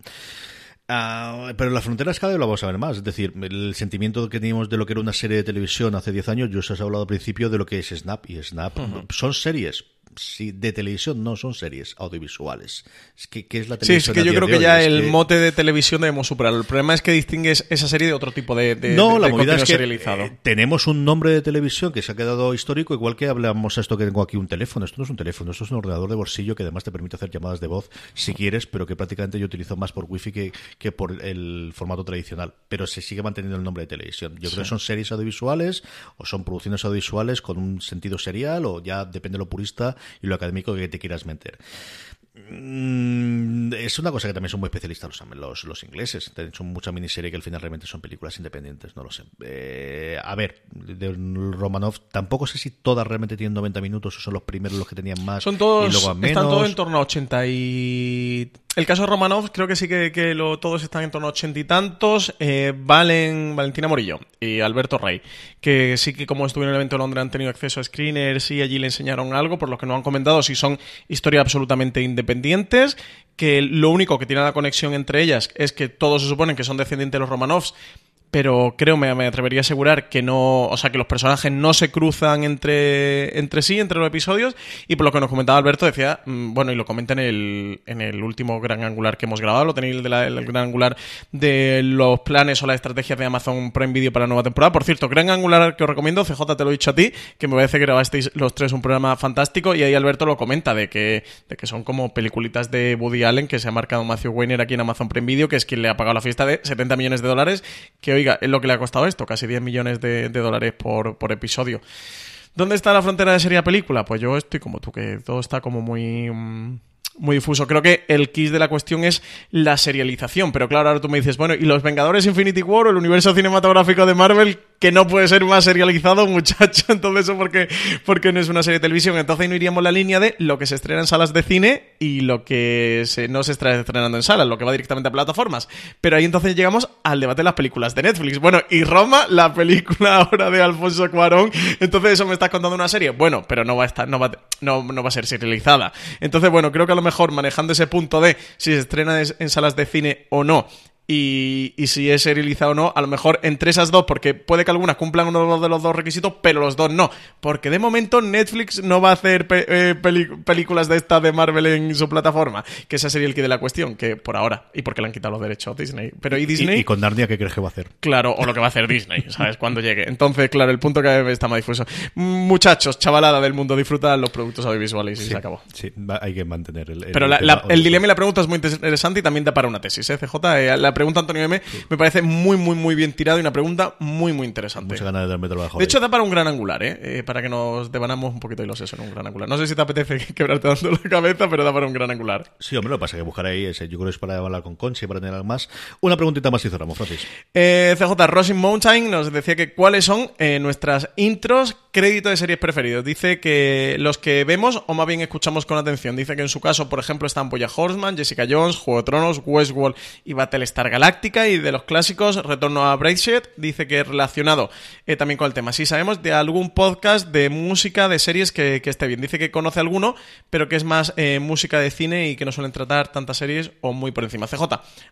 Ah, pero las fronteras cada vez lo vamos a ver más. Es decir, el sentimiento que teníamos de lo que era una serie de televisión hace 10 años, yo os he hablado al principio de lo que es Snap. Y Snap son series. Sí, de televisión no son series audiovisuales. Es que, ¿qué es la Sí, televisión? es que yo creo que ya Es el que- mote de televisión debemos superarlo. El problema es que distingues esa serie de otro tipo de, de, no, de- la de movida es que eh, tenemos un nombre de televisión que se ha quedado histórico, igual que hablamos esto que tengo aquí un teléfono. Esto no es un teléfono, esto es un ordenador de bolsillo que además te permite hacer llamadas de voz si quieres, pero que prácticamente yo utilizo más por wifi que, que por el formato tradicional. Pero se sigue manteniendo el nombre de televisión. Yo creo que son series audiovisuales o son producciones audiovisuales con un sentido serial o ya depende de lo purista y lo académico que te quieras meter. Mm, Es una cosa que también son muy especialistas los, los, los ingleses. Son mucha miniserie que al final realmente son películas independientes, no lo sé. Eh, a ver, de Romanov, tampoco sé si todas realmente tienen 90 minutos o son los primeros los que tenían más Son todos, y luego a menos. están todos en torno a 80 y... El caso Romanov creo que sí que, todos están en torno a 80 y tantos. Eh, Valen, Valentina Morillo y Alberto Rey, que sí que como estuvieron en el evento de Londres han tenido acceso a screeners y allí le enseñaron algo, por lo que no han comentado si son historias absolutamente independientes, que lo único que tiene la conexión entre ellas es que todos se suponen que son descendientes de los Romanovs, pero creo, me, me atrevería a asegurar que no, o sea, que los personajes no se cruzan entre, entre sí, entre los episodios, y por lo que nos comentaba Alberto, decía, mm, bueno, y lo comenta en el, en el último gran angular que hemos grabado, lo tenéis de la- el gran angular de los planes o las estrategias de Amazon Prime Video para la nueva temporada. Por cierto, gran angular que os recomiendo, CJ te lo he dicho a ti, que me parece que grabasteis los tres un programa fantástico, y ahí Alberto lo comenta, de que, de que son como peliculitas de Woody Allen que se ha marcado Matthew Weiner aquí en Amazon Prime Video, que es quien le ha pagado la fiesta de 70 millones de dólares, que oiga, es lo que le ha costado esto, casi 10 millones de, dólares por, por episodio. ¿Dónde está la frontera de serie a película? Pues yo estoy como tú, que todo está como muy... mm, Muy difuso. Creo que el kiss de la cuestión es la serialización. Pero claro, ahora tú me dices, bueno, ¿y los Vengadores Infinity War o el universo cinematográfico de Marvel? Que no puede ser más serializado, muchacho. Entonces, eso porque, porque no es una serie de televisión. Entonces, no iríamos la línea de lo que se estrena en salas de cine y lo que no se está estrenando en salas, lo que va directamente a plataformas. Pero ahí entonces llegamos al debate de las películas de Netflix. Bueno, y Roma, la película ahora de Alfonso Cuarón. Entonces, eso me estás contando una serie. Bueno, pero no va a estar, no va, no, no va a ser serializada. Entonces, bueno, creo que a lo mejor manejando ese punto de si se estrena en salas de cine o no y, si es serializado o no, a lo mejor entre esas dos, porque puede que algunas cumplan uno de los dos requisitos, pero los dos no. Porque de momento Netflix no va a hacer eh, películas de esta de Marvel en su plataforma, que esa sería el que de la cuestión, que por ahora, y porque le han quitado los derechos a Disney. Pero ¿y Disney? ¿Y, con Narnia qué crees que va a hacer? Claro, o lo que va a hacer Disney, ¿sabes? Cuando llegue. Entonces, claro, el punto que está más difuso. Muchachos, chavalada del mundo, disfrutan los productos audiovisuales y se acabó. Sí, hay que mantener el. pero el dilema y la pregunta es muy interesante y también da para una tesis, ¿eh, CJ? Eh, la pregunta Antonio M me parece muy, muy, muy bien tirado y una pregunta muy, muy interesante. Mucha ganas de darme trabajo. De hecho, da para un gran angular, ¿eh? ¿eh? para que nos devanamos un poquito y los eso en un gran angular. No sé si te apetece quebrarte dando la cabeza, pero da para un gran angular. Sí, hombre, lo que pasa es que buscar ahí ese. Yo creo que es para hablar con Conchi, para tener algo más. Una preguntita más y cerramos, Francis. Eh, CJ Rosin Mountain nos decía que cuáles son eh, nuestras intros crédito de series preferidos. Dice que los que vemos o más bien escuchamos con atención. Dice que en su caso, por ejemplo, están Boya Horseman, Jessica Jones, Juego de Tronos, Westworld y Battlestar Galactica. Y de los clásicos, Retorno a Brightshed. Dice que relacionado eh, también con el tema. Si sabemos de algún podcast de música de series que, esté bien. Dice que conoce alguno, pero que es más eh, música de cine y que no suelen tratar tantas series o muy por encima. CJ,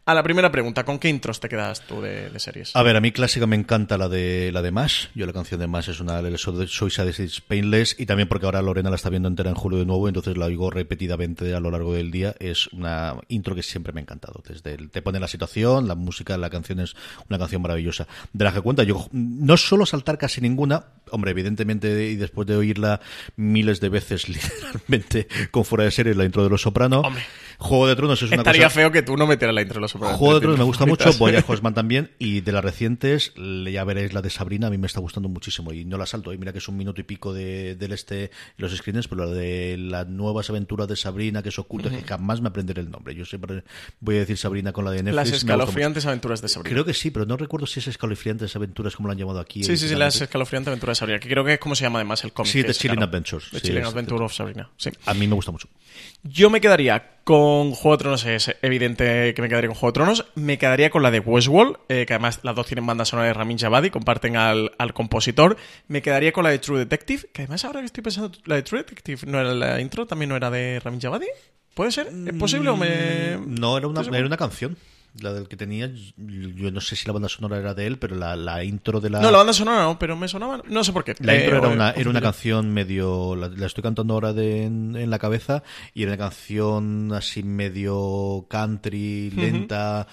a la primera pregunta, ¿con qué intros te quedas tú de, series? A ver, a mí clásica me encanta la de la de Mash. Yo la canción de Mash es una de soy Sadist Painless y también porque ahora Lorena la está viendo entera en julio de nuevo, entonces la oigo repetidamente a lo largo del día. Es una intro que siempre me ha encantado. Desde el, te pone la situación, la música, la canción es una canción maravillosa. De la que cuenta, yo no suelo saltar casi ninguna, hombre, evidentemente, y después de oírla miles de veces, literalmente, con fuera de serie, la intro de Los Soprano. Juego de Tronos es una Estaría feo que tú no metieras la intro de Los. Juego de Tronos me gusta mucho, Voy a Horseman también, y de las recientes, ya veréis la de Sabrina, a mí me está gustando muchísimo, y no la salto, y mira que es un minuto y pico de, del este, los screens, pero la de las nuevas aventuras de Sabrina, que es oculta, que jamás me aprenderé el nombre. Yo siempre voy a decir Sabrina con la de Netflix. Las escalofriantes aventuras de Sabrina. Creo que sí, pero no recuerdo si es escalofriantes aventuras como lo han llamado aquí. Sí, sí, sí, las escalofriantes aventuras de Sabrina, que creo que es como se llama además el cómic. Sí, The Chilling Adventures. The Chilling Adventures of Sabrina. Sí. A mí me gusta mucho. Yo me quedaría con Juego de Tronos, es evidente que me quedaría con Juego de Tronos. Me quedaría con la de Westworld, eh, que además las dos tienen banda sonora de Ramin Javadi, comparten al, al, compositor. Me quedaría con la de True Detective, que además ahora que estoy pensando, la de True Detective no era la intro, también no era de Ramin Javadi. ¿Puede ser? ¿Es posible o me.? No, era una, era una canción la del que tenía, yo no sé si la banda sonora era de él, pero la, intro de la... No, la banda sonora no, pero me sonaba, no sé por qué. La intro era, eh, una, era una canción medio, la, estoy cantando ahora de, en, la cabeza, y era una canción así medio country, lenta,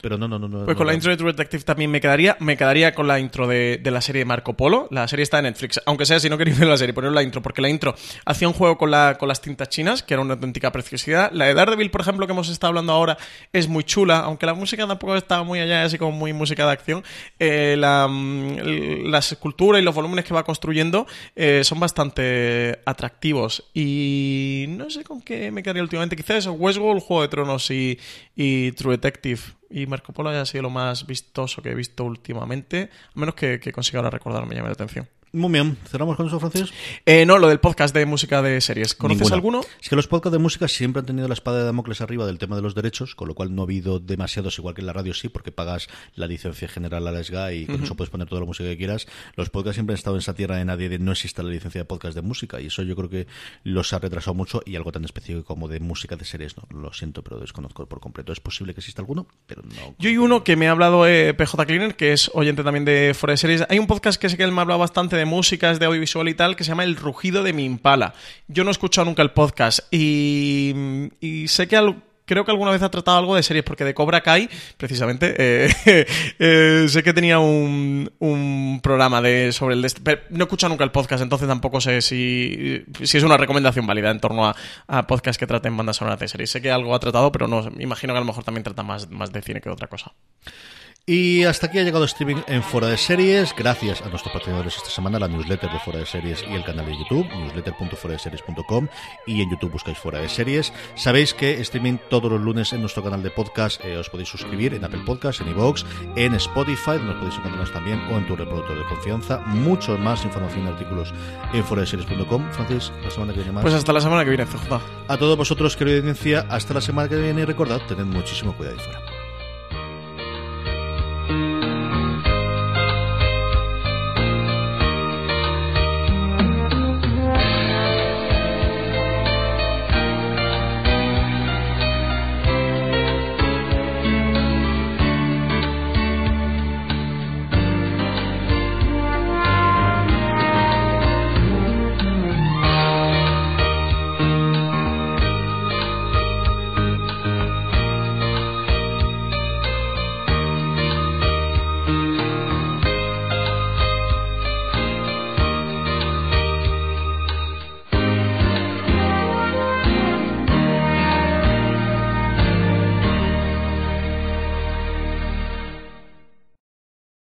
pero no, no, no. Pues con la intro de True Detective también me quedaría. Me quedaría con la intro de, la serie de Marco Polo. La serie está en Netflix. Aunque sea, si no queréis ver la serie, poner la intro. Porque la intro hacía un juego con, la, con las tintas chinas, que era una auténtica preciosidad. La de Daredevil, por ejemplo, que hemos estado hablando ahora, es muy chula. Aunque la música tampoco está muy allá, así como muy música de acción. Eh, la, mm, las esculturas y los volúmenes que va construyendo eh, son bastante atractivos. Y no sé con qué me quedaría últimamente. Quizás eso, Westworld, Juego de Tronos y, y True Detective y Marco Polo haya sido lo más vistoso que he visto últimamente, a menos que, consiga ahora recordarme, llame la atención. Muy bien, ¿cerramos con eso, Francis? Eh, no, lo del podcast de música de series. ¿Conoces alguno? Es que los podcasts de música siempre han tenido la espada de Damocles arriba del tema de los derechos, con lo cual no ha habido demasiados, igual que en la radio sí, porque pagas la licencia general a la SGA y con eso puedes poner toda la música que quieras. Los podcasts siempre han estado en esa tierra de nadie de no existe la licencia de podcast de música y eso yo creo que los ha retrasado mucho y algo tan específico como de música de series, no, lo siento, pero desconozco por completo. Es posible que exista alguno, pero no. Yo hay uno que me ha hablado eh, PJ Cleaner, que es oyente también de de Series. Hay un podcast que sé que él me ha hablado bastante de músicas, de audio visual y tal que se llama El rugido de mi impala. Yo no he escuchado nunca el podcast y, sé que creo que alguna vez ha tratado algo de series, porque de Cobra Kai, precisamente, eh, eh, sé que tenía un, programa de sobre el... Pero no he escuchado nunca el podcast, entonces tampoco sé si, si es una recomendación válida en torno a, a podcasts que traten bandas sonoras de series. Sé que algo ha tratado, pero no, imagino que a lo mejor también trata más, más de cine que de otra cosa. Y hasta aquí ha llegado streaming en Fuera de Series. Gracias a nuestros patrocinadores esta semana, la newsletter de Fuera de Series y el canal de YouTube, newsletter.fueradeseries.com y en YouTube buscáis Fuera de Series. Sabéis que streaming todos los lunes en nuestro canal de podcast. Eh, os podéis suscribir en Apple Podcasts, en iVoox, en Spotify, nos podéis encontrarnos también o en tu reproductor de confianza. Mucho más información y artículos en fueradeseries.com. Francis, la semana que viene más. Pues hasta la semana que viene, CJ. A todos vosotros, querida audiencia, hasta la semana que viene y recordad, tened muchísimo cuidado ahí fuera.